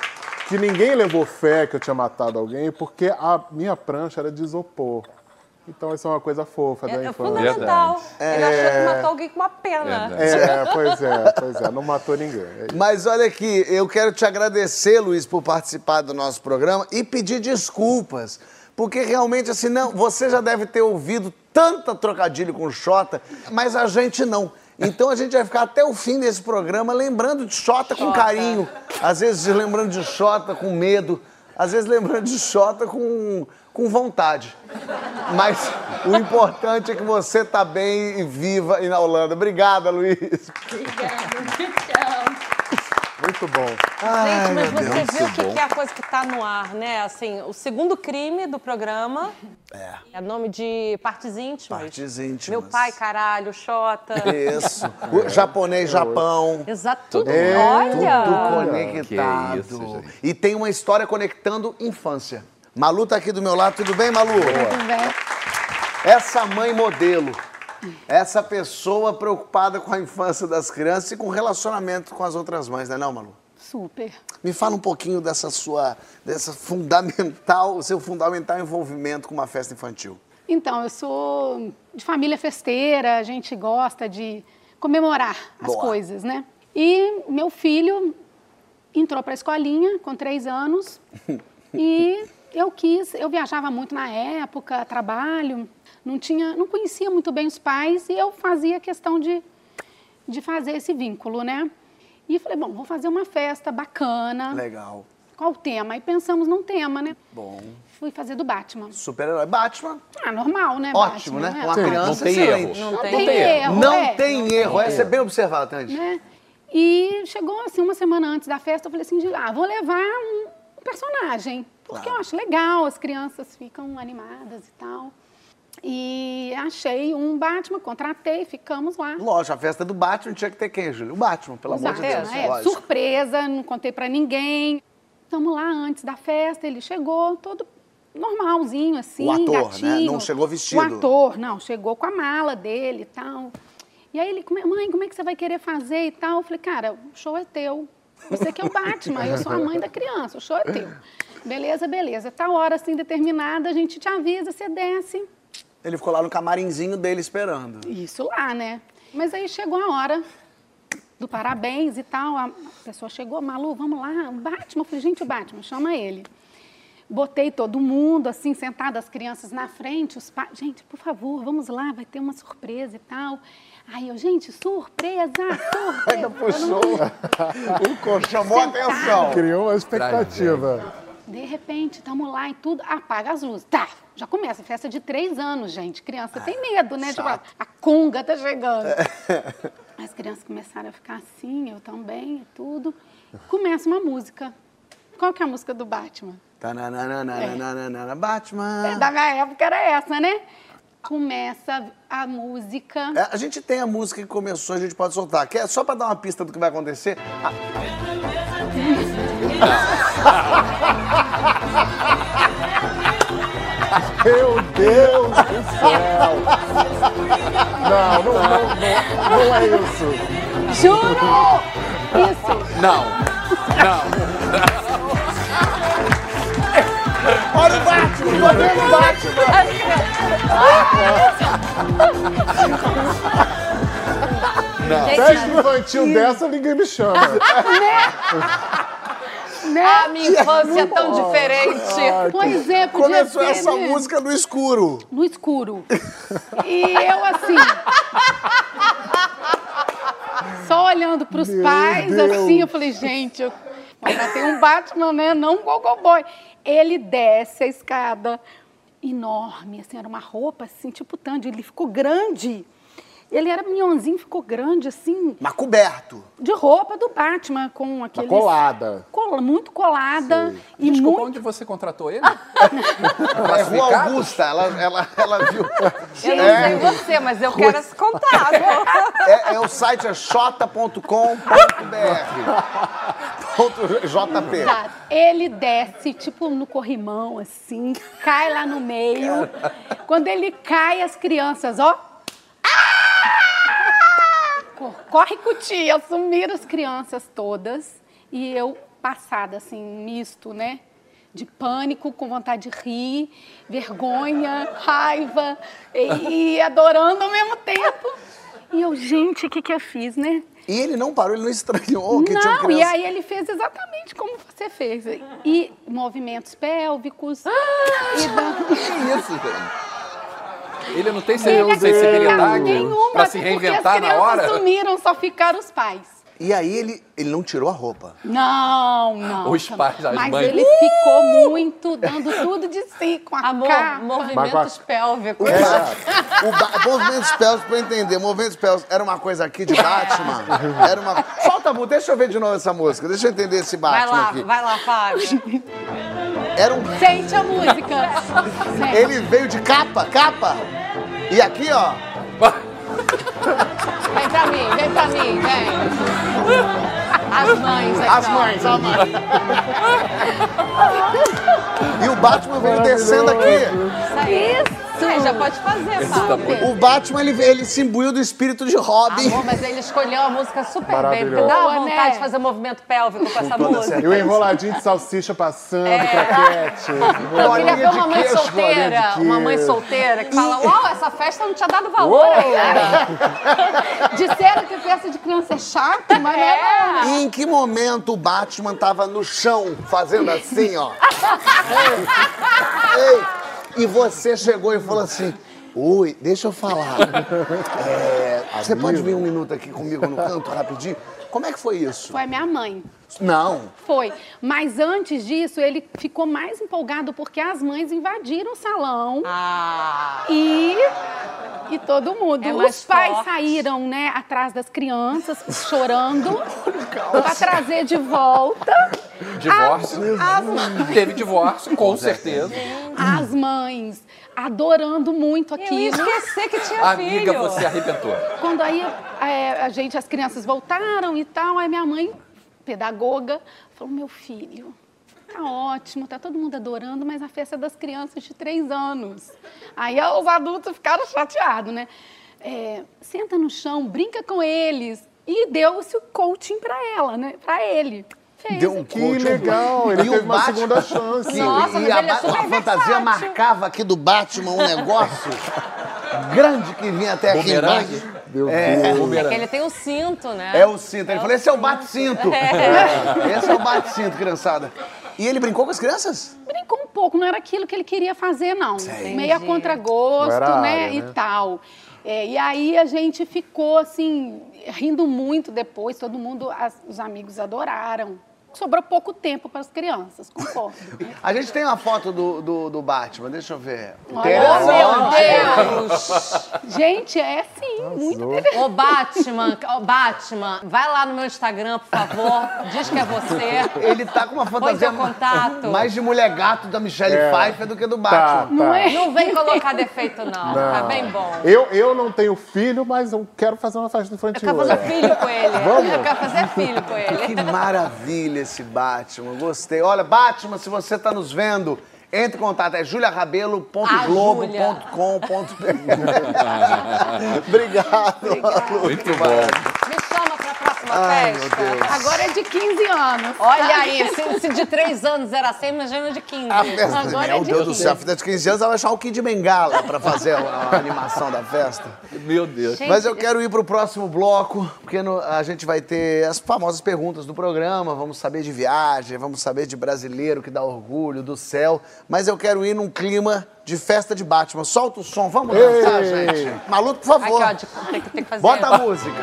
Que ninguém levou fé que eu tinha matado alguém porque a minha prancha era de isopor. Então isso é uma coisa fofa da É, é infância. fundamental. Ele achou que matou alguém com uma pena. É, pois é, pois é, não matou ninguém. É. Mas olha aqui, eu quero te agradecer, Luiz, por participar do nosso programa e pedir desculpas. Porque realmente, assim, não, você já deve ter ouvido tanta trocadilho com o Xota, mas a gente não. Então a gente vai ficar até o fim desse programa lembrando de Xota com carinho, às vezes lembrando de Xota com medo, às vezes lembrando de Xota com, com vontade. Mas o importante é que você tá bem e viva e na Holanda. Obrigada, Luiz. Obrigada. Tchau. Muito bom. Gente, mas você Deus, viu o que que, é a coisa que tá no ar, né? Assim, o segundo crime do programa É. é nome de partes íntimas. Partes íntimas. Meu pai, caralho, Xota. Isso. O japonês, Japão. Exato, tudo. É, Olha! Tudo conectado. que isso, e tem uma história conectando infância. Malu tá aqui do meu lado, tudo bem, Malu? Tudo bem? Essa mãe modelo, essa pessoa preocupada com a infância das crianças e com o relacionamento com as outras mães, não é não, Malu? Super. Me fala um pouquinho dessa sua, dessa fundamental, o seu fundamental envolvimento com uma festa infantil. Então, eu sou de família festeira, a gente gosta de comemorar as Boa. coisas, né? E meu filho entrou para a escolinha com três anos e eu quis, eu viajava muito na época, trabalho, não tinha, não conhecia muito bem os pais e eu fazia questão de, de fazer esse vínculo, né? E falei, bom, vou fazer uma festa bacana, Legal. qual o tema? Aí pensamos num tema, né? Bom. Fui fazer do Batman. Super-herói. Batman, Ah, normal, né? ótimo, Batman, né? Uma Sim. criança Não tem excelente. erro. Não tem, Não tem erro. Não é. tem erro. Essa é bem observada, Tandy. né? E chegou assim, uma semana antes da festa, eu falei assim, ah, vou levar um personagem. Porque Claro. eu acho legal, as crianças ficam animadas e tal. E achei um Batman, contratei, ficamos lá. Lógico, a festa do Batman tinha que ter quem, Júlio? O Batman, pelo amor de Deus. É, lógico. surpresa, não contei pra ninguém. Estamos lá antes da festa, ele chegou todo normalzinho, assim, O ator, né? gatinho. Não chegou vestido. O ator, não, chegou com a mala dele e tal. E aí ele, "Come- mãe, como é que você vai querer fazer e tal? Eu falei, cara, o show é teu. Você que é o Batman, eu sou a mãe da criança, o show é teu. Beleza, beleza. Tá hora assim determinada, a gente te avisa, você desce. Ele ficou lá no camarinzinho dele esperando. Isso lá, né? Mas aí chegou a hora do parabéns e tal. A pessoa chegou, Malu, vamos lá, o Batman. Eu falei, gente, o Batman, chama ele. Botei todo mundo, assim, sentado, as crianças na frente, os pais. Gente, por favor, vamos lá, vai ter uma surpresa e tal. Aí eu, gente, surpresa, surpresa. Ainda puxou. o cor chamou a atenção. Criou uma expectativa. De repente, estamos lá e tudo, apaga as luzes. Tá, já começa, festa de três anos, gente. Criança tem medo, né? Tipo, a conga tá chegando. As crianças começaram a ficar assim, eu também e tudo. Começa uma música. Qual que é a música do Batman? Tananana, Batman. Da minha época era essa, né? Começa a música. É, a gente tem a música que começou, a gente pode soltar. Quer, só pra dar uma pista do que vai acontecer. a- Meu Deus do céu! Não, não, não, não, não é isso. Juro! Isso! Não, não. Olha o Batman! Tô vendo o Batman! Festa infantil dessa, ninguém me chama. Né? A minha infância é tão diferente. Pois é, podia Começou ser, essa né? música no escuro. no escuro. E eu assim. Só olhando pros Meu pais, Deus. assim, eu falei, gente, eu contratei um Batman, né? Não um Gogo Boy. Ele desce a escada enorme, assim, era uma roupa assim, tipo Tandy, ele ficou grande. Ele era minhonzinho, ficou grande, assim, Mas coberto. de roupa do Batman, com aquele. colada. muito colada e Desculpa, muito. onde você contratou ele? É Rua Augusta, ela, ela, ela viu. Eu não sei você, mas eu quero esse contato. É, é o site é xota.com.br. JP. Exato. Ele desce, tipo, no corrimão, assim, cai lá no meio. Quando ele cai, as crianças, ó. Ah! Co- Corre com tia, sumiram as crianças todas. E eu, passada, assim, misto, né? De pânico, com vontade de rir, vergonha, raiva e, e adorando ao mesmo tempo. E eu, gente, o que, que eu fiz, né? E ele não parou, ele não estranhou que tinha Não, criança. e aí ele fez exatamente como você fez. E movimentos pélvicos. e dan- Que isso, gente? Ele não tem sensibilidade para se reinventar as na hora? sumiram, só ficaram os pais. E aí ele, ele não tirou a roupa. Não, não. Os pais, as Mas mães. ele ficou muito, dando tudo de si, com a Amor, cara. movimentos pélvicos. O ba... Movimentos pélvicos, pra eu entender, movimentos pélvicos era uma coisa aqui de Batman? Era uma. Solta a música, deixa eu ver de novo essa música, deixa eu entender esse Vai Batman lá, aqui. vai lá, Fábio. Era um. Sente a música. Sente. Ele veio de capa, capa. E aqui, ó. Vem pra mim, vem pra mim, vem. As mães aqui, As ó. mães, a mãe. E o Batman veio descendo aqui. Isso aí. Isso aí, já pode fazer, Fábio. O Batman, ele, ele se imbuiu do espírito de Robin. Amor, mas ele escolheu a música super bem, porque dá Boa, vontade né? de fazer movimento pélvico com essa música. E o enroladinho de salsicha passando, croquete. Eu Bolinha queria ver uma mãe solteira, uma mãe solteira que fala, uau, essa festa não tinha dado valor ainda. Disseram que festa de criança é chato, mas não é. não. E em que momento o Batman tava no chão, fazendo assim, ó? Ei, ei. E você chegou e falou assim: Ui, deixa eu falar. É, Você pode vir um minuto aqui comigo no canto, rapidinho? Como é que foi isso? Foi a minha mãe. Não. Foi. Mas antes disso, ele ficou mais empolgado porque as mães invadiram o salão Ah. e. E todo mundo. É Os pais forte. saíram, né, atrás das crianças, chorando, pra trazer de volta. Divórcio. As, as, Teve divórcio, com certeza. as mães adorando muito Eu ia aquilo. esquecer que tinha Amiga, filho. você arrebentou. Quando aí é, a gente, as crianças voltaram e tal, aí minha mãe, pedagoga, falou: meu filho, tá ótimo, tá todo mundo adorando, mas a festa é das crianças de três anos. Aí os adultos ficaram chateados, né? É, senta no chão, brinca com eles. E deu-se o coaching pra ela, né? Pra ele. Fez. Deu um Que coach. legal, ele E o teve uma Batman- segunda chance. Nossa, e mas a, ele é a fantasia marcava aqui do Batman um negócio grande que vinha até aqui embaixo. Meu É. Deus. É que ele tem o cinto, né? É o cinto. Ele falou: esse é o bate-cinto. É, Esse é o bate-cinto, criançada. E ele brincou com as crianças? brincou um pouco, não era aquilo que ele queria fazer, não. Sei. Meio a Entendi. contragosto, né? área, E né? tal. É, e aí a gente ficou assim, rindo muito depois, todo mundo, as- os amigos adoraram. Sobrou pouco tempo para as crianças, concordo. A gente tem uma foto do, do, do Batman, deixa eu ver. Olha, meu Deus! Gente, é sim, muito interessante. Ô, Batman, ô, Batman, vai lá no meu Instagram, por favor. Diz que é você. Ele tá com uma fantasia contato. mais de mulher gato da Michelle É. Pfeiffer do que do Tá, Batman. Não tá. é? Não vem colocar defeito, não. Tá bem bom. Eu, eu não tenho filho, mas eu quero fazer uma festa Eu infantil. quero fazer é. filho com ele. Vamos? Eu quero fazer filho com Que ele. maravilha esse Batman, gostei. Olha, Batman, se você tá nos vendo, entre em contato, é juliarabelo.globo.com.br Obrigado. Muito bom. Ai, meu festa. Deus. Agora é de 15 anos. Olha aí, se, se de 3 anos era assim, imagina de 15. A festa, Agora meu é de Deus do 15. céu, a festa de 15 anos, ela vai chamar o Kid Bengala pra fazer a, a animação da festa. Meu Deus. Gente, Mas eu quero ir pro próximo bloco, porque no- a gente vai ter as famosas perguntas do programa, vamos saber de viagem, vamos saber de brasileiro que dá orgulho, do céu. Mas eu quero ir num clima de festa de Batman. Solta o som, vamos dançar, gente. Maluco, por Aqui, favor. ó, de- tem, que- tem que fazer. Bota a música.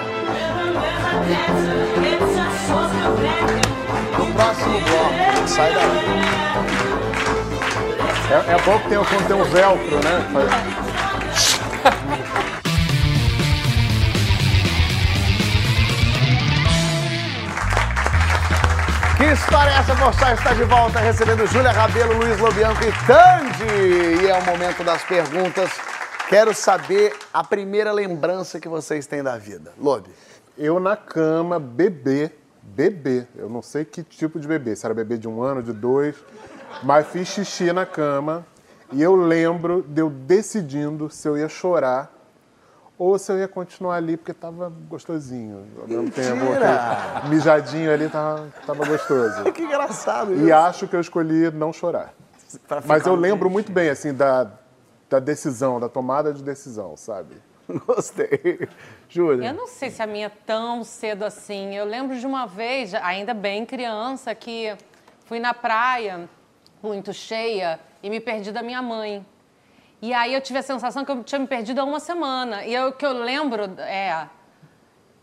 No próximo bloco, sai daí. É, é bom que tem, tem um velcro, né? Que história é essa, Forçar está de volta, recebendo Júlia Rabelo, Luiz Lobianco e Tandy. E é o momento das perguntas. Quero saber a primeira lembrança que vocês têm da vida. Lobe. Eu na cama, bebê, bebê. Eu não sei que tipo de bebê, se era bebê de um ano, de dois, mas fiz xixi na cama e eu lembro de eu decidindo se eu ia chorar ou se eu ia continuar ali porque tava gostosinho. Ao mesmo tempo, Mentira! aquele mijadinho ali tava, tava gostoso. Que engraçado E acho que eu escolhi não chorar. Mas eu lembro muito bem, assim, da, da decisão, da tomada de decisão, sabe? Gostei. Júlia. Eu não sei se a minha é tão cedo assim. Eu lembro de uma vez, ainda bem criança, que fui na praia, muito cheia, e me perdi da minha mãe. E aí eu tive a sensação que eu tinha me perdido há uma semana. E o que eu lembro é,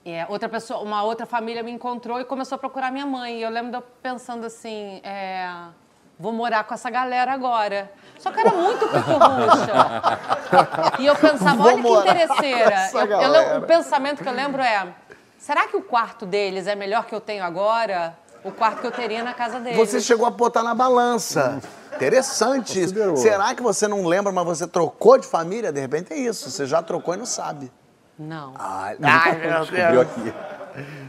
é, outra pessoa, uma outra família me encontrou e começou a procurar minha mãe. E eu lembro eu pensando assim, é, vou morar com essa galera agora. Só que era muito piturrucha. e eu pensava, olha que interesseira. Eu- eu o pensamento que eu lembro é, será que o quarto deles é melhor que eu tenho agora? O quarto que eu teria na casa deles. Você chegou a botar na balança. Interessante isso. Será que você não lembra, mas você trocou de família? De repente é isso. Você já trocou e não sabe. Não. Ai, ai meu Descobriu Deus. aqui.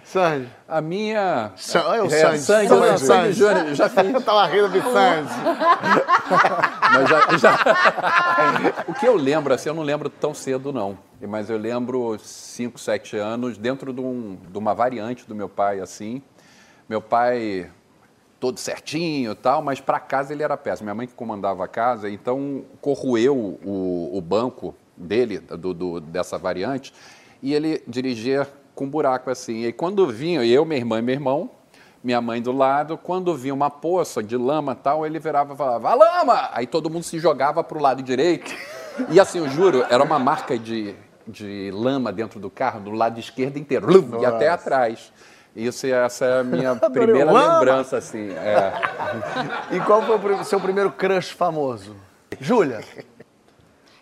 Sandy. A minha. Sa- Olha o É, Sandy. Sandy, Olha o não, Sandy Sandy. Júnior, já fiz. Eu tava rindo de Sandy. Mas já, já- o que eu lembro, assim, eu não lembro tão cedo, não. Mas eu lembro 5, 7 anos, dentro de, um- de uma variante do meu pai, assim. Meu pai todo certinho e tal, mas para casa ele era péssimo. Minha mãe que comandava a casa, então corroeu o, o banco dele, do, do- dessa variante, e ele dirigia com buraco assim. E quando vinha, eu, minha irmã e meu irmão, minha mãe do lado, quando vinha uma poça de lama e tal, ele virava e falava, a lama! Aí todo mundo se jogava pro lado direito. E assim, eu juro, era uma marca de, de lama dentro do carro, do lado esquerdo inteiro, Lum, e até atrás. Isso, essa é a minha primeira lembrança, assim. é. E qual foi o seu primeiro crush famoso? Júlia.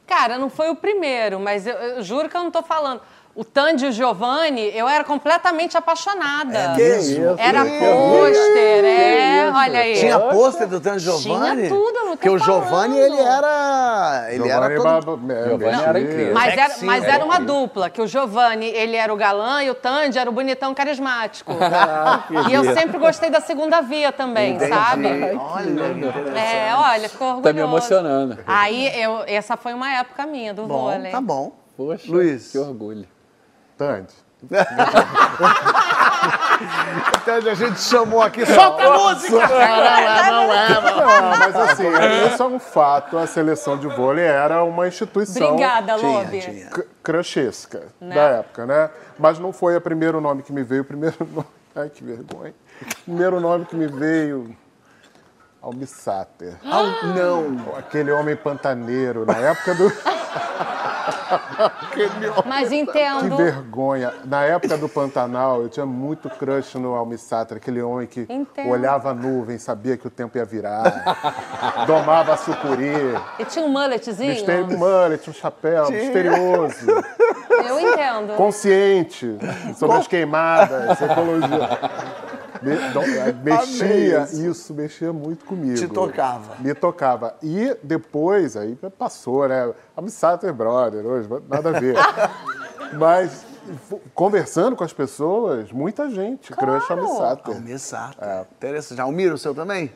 Cara, não foi o primeiro, mas eu, eu juro que eu não tô falando. O Tandy e o Giovanni, eu era completamente apaixonada. É mesmo? Era Que pôster, é. Olha aí. Tinha pôster do Tan Giovanni? Tinha tudo, não Porque o Giovanni, ele era. Ele era todo... É, Giovanni era incrível. Mas era, mas né? era uma dupla, que o Giovanni, ele era o galã e o Tandy era o bonitão carismático. e eu sempre gostei da segunda via também, Entendi. sabe? Olha, que. É, olha, ficou orgulhoso. Tá me emocionando. Aí, eu, essa foi uma época minha do Bom, vôlei. tá bom. Poxa, Luiz. que orgulho. Tandy. Então a gente chamou aqui. Solta a música! Não, mas assim, isso é um fato. A seleção de vôlei era uma instituição Obrigada, cr- crushesca Né? da época, né? Mas não foi o primeiro nome que me veio. O primeiro nome... Ai, que vergonha. O primeiro nome que me veio... Almissáter. Ah, não. Aquele homem pantaneiro, na época do... Mas Que entendo. vergonha. Na época do Pantanal, eu tinha muito crush no Almissáter, aquele homem que Entendo. olhava a nuvem, sabia que o tempo ia virar, domava a sucuri, E tinha um mulletzinho? mistério do mullet, um chapéu, misterioso, Eu entendo. consciente sobre as queimadas, ecologia. Me- do- mexia, Amei isso mexia muito comigo. Te tocava. Me tocava. E depois, aí passou, né? Almissáter Brother, hoje, nada a ver. Mas conversando com as pessoas, muita gente crush Almissáter. Almissato. Interessante. Almir, o seu também?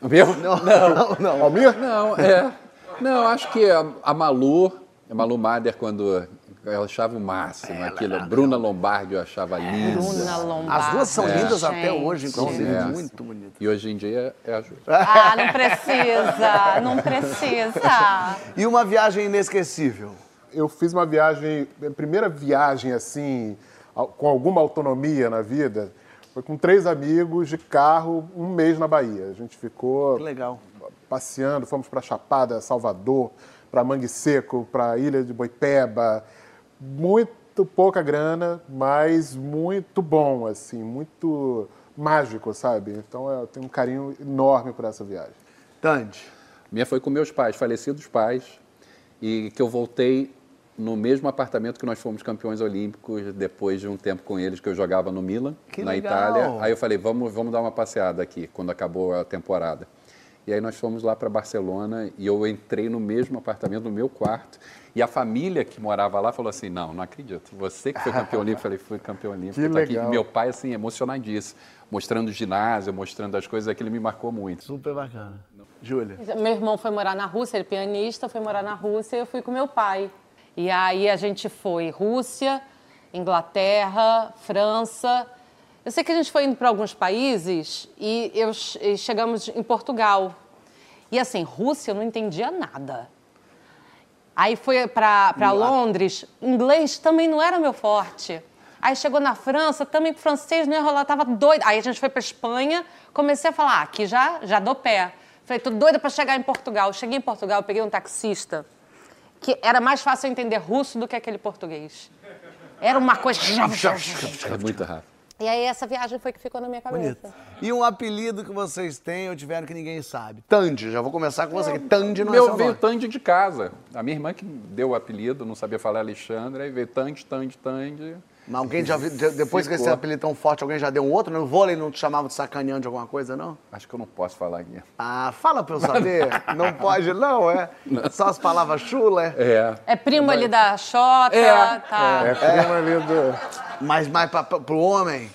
Meu? Não, não, não. Almir? Não, é. Não, acho que a, a Malu, a Malu Mader, quando ela achava o máximo aquilo. Bruna Lombardi eu achava linda. Bruna Lombardi. As duas são lindas até hoje, inclusive. É. Muito bonitas. E hoje em dia é a Júlia. Ah, não precisa, não precisa. E uma viagem inesquecível? Eu fiz uma viagem, a primeira viagem assim, com alguma autonomia na vida, foi com três amigos de carro, um mês na Bahia. A gente ficou Que legal. passeando, fomos para Chapada, Salvador, para Mangue Seco, para Ilha de Boipeba. Muito pouca grana, mas muito bom, assim, muito mágico, sabe? Então eu tenho um carinho enorme por essa viagem. Tandy. Minha foi com meus pais, falecidos pais, e que eu voltei no mesmo apartamento que nós fomos campeões olímpicos depois de um tempo com eles que eu jogava no Milan, Que na legal. Itália. Aí eu falei, vamos, vamos dar uma passeada aqui quando acabou a temporada. E aí nós fomos lá para Barcelona e eu entrei no mesmo apartamento, no meu quarto. E a família que morava lá falou assim: Não, não acredito. Você que foi campeão olímpico? Eu falei: Fui campeão olímpico. Que tô aqui. legal. E meu pai, assim, emocionadíssimo, mostrando o ginásio, mostrando as coisas, aquilo me marcou muito. Super bacana. Júlia. Meu irmão foi morar na Rússia, ele é pianista, foi morar na Rússia e eu fui com meu pai. E aí a gente foi Rússia, Inglaterra, França. Eu sei que a gente foi indo para alguns países e, eu, e chegamos em Portugal. E assim, Rússia eu não entendia nada. Aí foi para Londres, inglês também não era meu forte. Aí chegou na França, também francês não ia rolar, tava doida. Aí a gente foi para Espanha, comecei a falar, ah, aqui já, já dou pé. Falei, tô doida para chegar em Portugal. Cheguei em Portugal, peguei um taxista, que era mais fácil eu entender russo do que aquele português. Era uma coisa... É muito rápido. E aí essa viagem foi que ficou na minha cabeça. Bonito. E um apelido que vocês têm ou tiveram que ninguém sabe? Tandy. Já vou começar com você. que Tandy não é Meu seu veio nome. Tandy de casa. A minha irmã que deu o apelido, não sabia falar Alexandre, aí veio Tandy, Tandy, Tandy. Mas alguém já depois que esse Ficou. apelido tão forte, alguém já deu um outro? No vôlei não te chamava de sacaneando de alguma coisa, não? Acho que eu não posso falar aqui. Ah, fala pra eu saber. não pode, não, é? Só as palavras chula, é? É. É primo ali da Xota, É, tá. É prima ali do... Mas mais pra, pra, pro homem.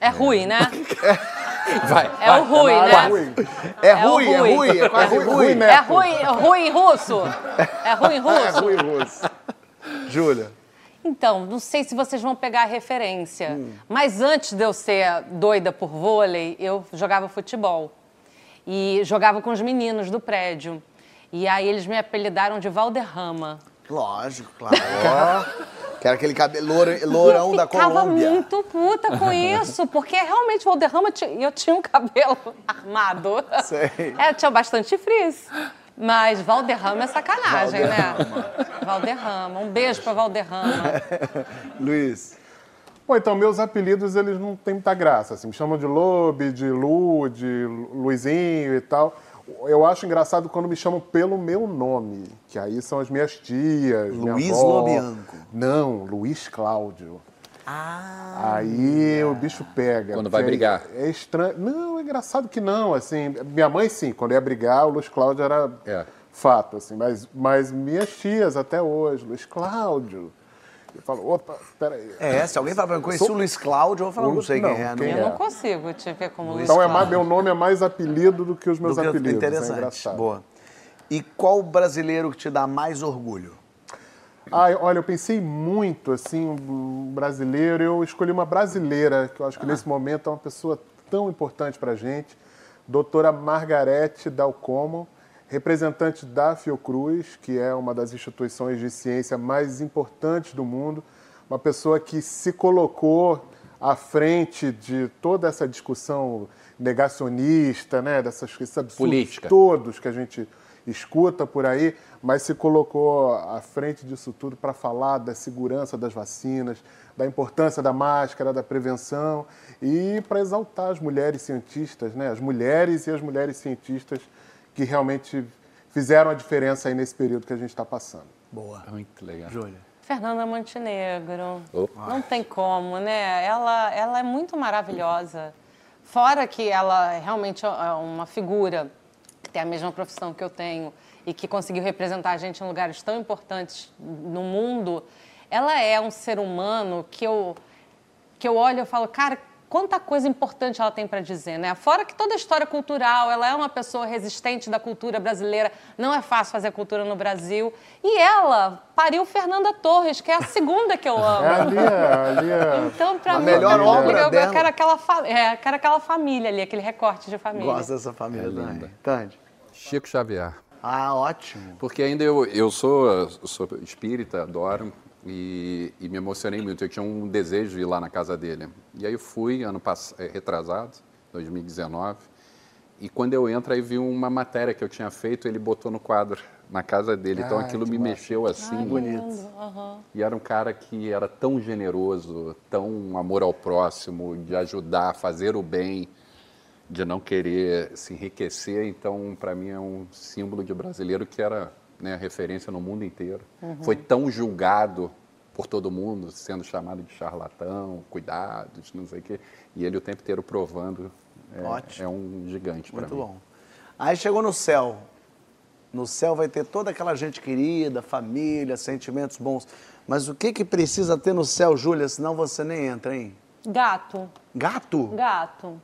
É Rui, né? Vai. É o Rui, na né? área ruim. É, É o Rui, é Rui. É quase Rui, Rui. Rui, né? É Rui, Rui em russo? É Rui em É russo? Rui Russo. Júlia. Então, não sei se vocês vão pegar a referência, mas antes de eu ser doida por vôlei, eu jogava futebol. E jogava com os meninos do prédio. E aí eles me apelidaram de Valderrama. Lógico, claro. que era aquele cabelo lourão eu da ficava Colômbia. muito puta com isso, porque realmente Valderrama, eu tinha um cabelo armado. Sei. É, tinha bastante frizz. Mas Valderrama é sacanagem, né? Valderrama. Um beijo pra Valderrama. Luiz. Bom, então, meus apelidos, eles não têm muita graça. Assim, me chamam de Lobe, de Lu, de Luizinho e tal. Eu acho engraçado quando me chamam pelo meu nome, que aí são as minhas tias, minha Luiz avó. Lobianco. Não, Luiz Cláudio. Ah. Aí o bicho pega. Quando vai brigar. É estranho. Não, é engraçado que não. Assim, minha mãe, sim, quando ia brigar, o Luiz Cláudio era É. fato, assim. Mas, mas minhas tias até hoje, Luiz Cláudio. Eu falo, opa, peraí. É, se alguém fala pra mim, conheci o Luiz Cláudio, eu vou falar, não sei quem Não, é. quem não Eu é? não consigo te ver como Luiz Então é mais, Cláudio. meu nome é mais apelido do que os meus Do que- apelidos. É Interessante. engraçado. Boa. E qual brasileiro que te dá mais orgulho? Ah, olha, eu pensei muito, assim, um brasileiro. Eu escolhi uma brasileira, que eu acho que nesse momento é uma pessoa tão importante pra gente. Doutora Margarete Dalcomo, representante da Fiocruz, que é uma das instituições de ciência mais importantes do mundo. Uma pessoa que se colocou à frente de toda essa discussão negacionista, né, dessas esses absurdos Política. todos que a gente escuta por aí, mas se colocou à frente disso tudo para falar da segurança das vacinas, da importância da máscara, da prevenção e para exaltar as mulheres cientistas, né? as mulheres e as mulheres cientistas que realmente fizeram a diferença aí nesse período que a gente está passando. Boa. Muito legal. Júlia. Fernanda Montenegro. Opa. Não tem como, né? Ela, ela é muito maravilhosa. Fora que ela realmente é uma figura tem a mesma profissão que eu tenho e que conseguiu representar a gente em lugares tão importantes no mundo, ela é um ser humano que eu, que eu olho e falo, cara, quanta coisa importante ela tem para dizer, né? Fora que toda a história cultural, ela é uma pessoa resistente da cultura brasileira, não é fácil fazer cultura no Brasil. E ela pariu Fernanda Torres, que é a segunda que eu amo. É ali, é, ali é... Então, pra A mim, melhor eu, obra eu, dela. eu quero aquela, fa- é, quero aquela família ali, aquele recorte de família. Gosto dessa família É também. linda. Chico Xavier. Ah, ótimo. Porque ainda eu, eu sou, sou espírita, adoro, e, e me emocionei muito. Eu tinha um desejo de ir lá na casa dele. E aí eu fui, ano pass- eh, retrasado, 2019, e quando eu entro aí vi uma matéria que eu tinha feito, ele botou no quadro na casa dele. Então Ai, aquilo me massa. mexeu assim. Bonito. E era um cara que era tão generoso, tão amor ao próximo, de ajudar, fazer o bem, de não querer se enriquecer. Então, para mim, é um símbolo de brasileiro que era né, referência no mundo inteiro. Foi tão julgado por todo mundo, sendo chamado de charlatão, cuidados, não sei o quê. E ele o tempo inteiro provando. É, Ótimo. é um gigante para Muito mim. bom. Aí chegou no céu. No céu vai ter toda aquela gente querida, família, sentimentos bons. Mas o que que precisa ter no céu, Júlia? Senão você nem entra, hein? Gato, Gato? gato.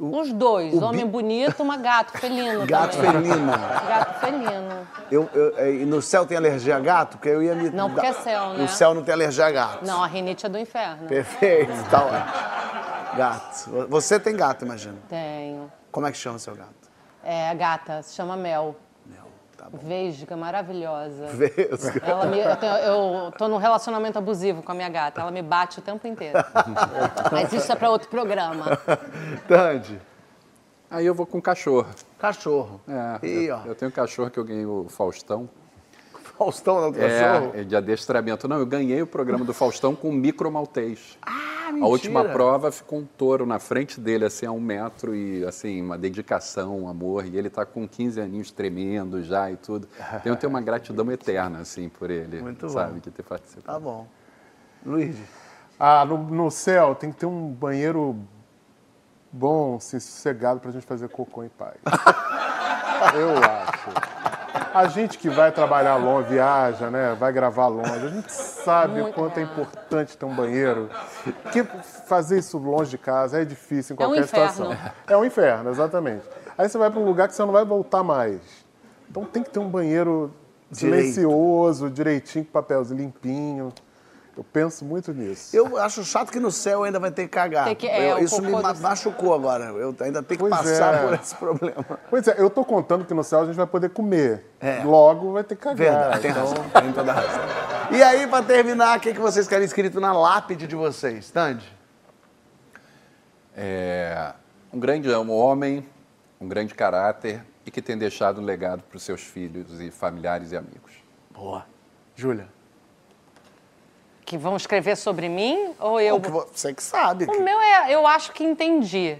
O- Os dois, o homem bi- bonito, uma gato felino Gato também. felino. Gato felino. Eu, eu- é, e no céu tem alergia a gato? Porque eu ia me. Não, porque é céu, né? O céu não tem alergia a gato. Não, a rinite é do inferno. Perfeito, tá ótimo. Gato. Você tem gato, imagina. Tenho. Como é que chama seu gato? É, a gata, se chama Mel. Tá bom. Vesga, maravilhosa. Vesga. Ela me, eu, tenho- eu tô num relacionamento abusivo com a minha gata. Ela me bate o tempo inteiro. Mas isso é para outro programa. Tandy. Aí eu vou com cachorro. Cachorro. É, Ih, eu, ó. eu tenho um cachorro que eu ganhei o Faustão. Faustão não do cachorro? É, é de adestramento. Não, eu ganhei o programa do Faustão com um micro maltês. Ah, A última mentira. prova ficou um touro na frente dele, assim, a um metro, e assim, uma dedicação, um amor. E ele tá com 15 aninhos tremendo já e tudo. Então eu tenho uma gratidão eterna, assim, por ele. Muito sabe, bom. de ter participado. Tá bom. Luiz. Ah, no, no céu tem que ter um banheiro bom, assim, sossegado pra gente fazer cocô em paz. Eu acho. A gente que vai trabalhar longe, viaja, né? Vai gravar longe, a gente sabe o quanto é importante ter um banheiro. Que fazer isso longe de casa é difícil em É um qualquer situação. É um inferno, exatamente. Aí você vai para um lugar que você não vai voltar mais. Então tem que ter um banheiro Direito. silencioso, direitinho, com papelzinho limpinho. Eu penso muito nisso. Eu acho chato que no céu ainda vai ter que cagar. Tem que- é, Eu- isso me do- machucou agora. Eu ainda tenho que Pois passar é. por esse problema. Pois é, eu tô contando que no céu a gente vai poder comer. É. Logo vai ter que cagar. Verdade, tem então, razão. Tem toda a razão. E aí, pra terminar, o que, que vocês querem escrito na lápide de vocês? Tandy? É, um grande um homem, um grande caráter e e que tem deixado um legado para os seus filhos e familiares e amigos. Boa. Júlia. Que vão escrever sobre mim ou eu? Que vo- Você que sabe. O meu é, eu acho que entendi.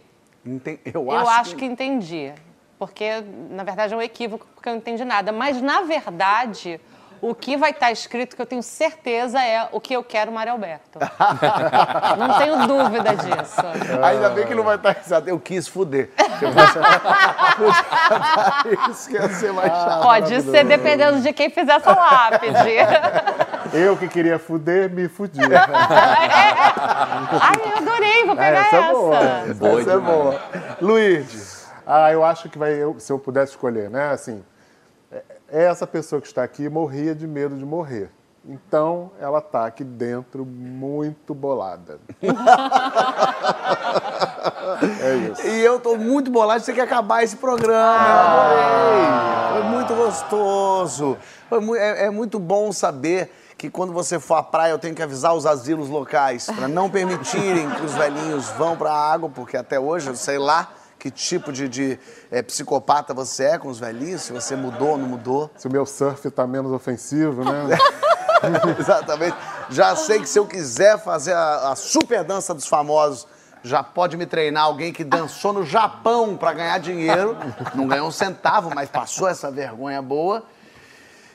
Enten- Eu, Eu acho que entendi. Porque, na verdade, é um equívoco, porque eu não entendi nada. Mas, na verdade, o que vai estar escrito, que eu tenho certeza, é o que eu quero, Mário Alberto. não tenho dúvida disso. Ainda bem que não vai estar exato. Eu quis fuder. Isso que ia ser mais chato. Pode ser dependendo de quem fizer essa lápide. Eu que queria fuder, me fudi. Ai, eu adorei, vou pegar essa essa. é boa. Boa Essa é boa. Luiz. Ah, eu acho que vai, eu- se eu pudesse escolher, né? Assim, é- essa pessoa que está aqui morria de medo de morrer. Então, ela está aqui dentro muito bolada. é isso. E eu tô muito bolado de ter que acabar esse programa. Eu adorei. Foi muito gostoso. Foi mu- é, é muito bom saber que quando você for à praia eu tenho que avisar os asilos locais para não permitirem que os velhinhos vão para a água, porque até hoje eu sei lá que tipo de, de, é, psicopata você é com os velhinhos, se você mudou ou não mudou. Se o meu surf está menos ofensivo, né? Exatamente. Já sei que se eu quiser fazer a, a super dança dos famosos, já pode me treinar alguém que dançou no Japão para ganhar dinheiro. Não ganhou um centavo, mas passou essa vergonha boa.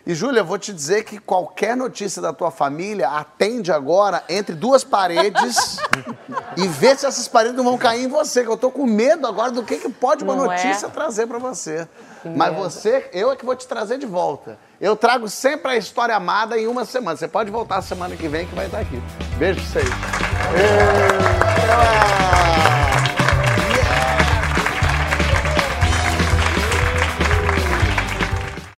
E, Júlia, vou te dizer que qualquer notícia da tua família atende agora entre duas paredes e vê se essas paredes não vão cair em você, que eu tô com medo agora do que, que pode uma Não é? notícia trazer para você. Mas você, eu é que vou te trazer de volta. Eu trago sempre a história amada em uma semana. Você pode voltar semana que vem que vai estar aqui. Beijo pra vocês.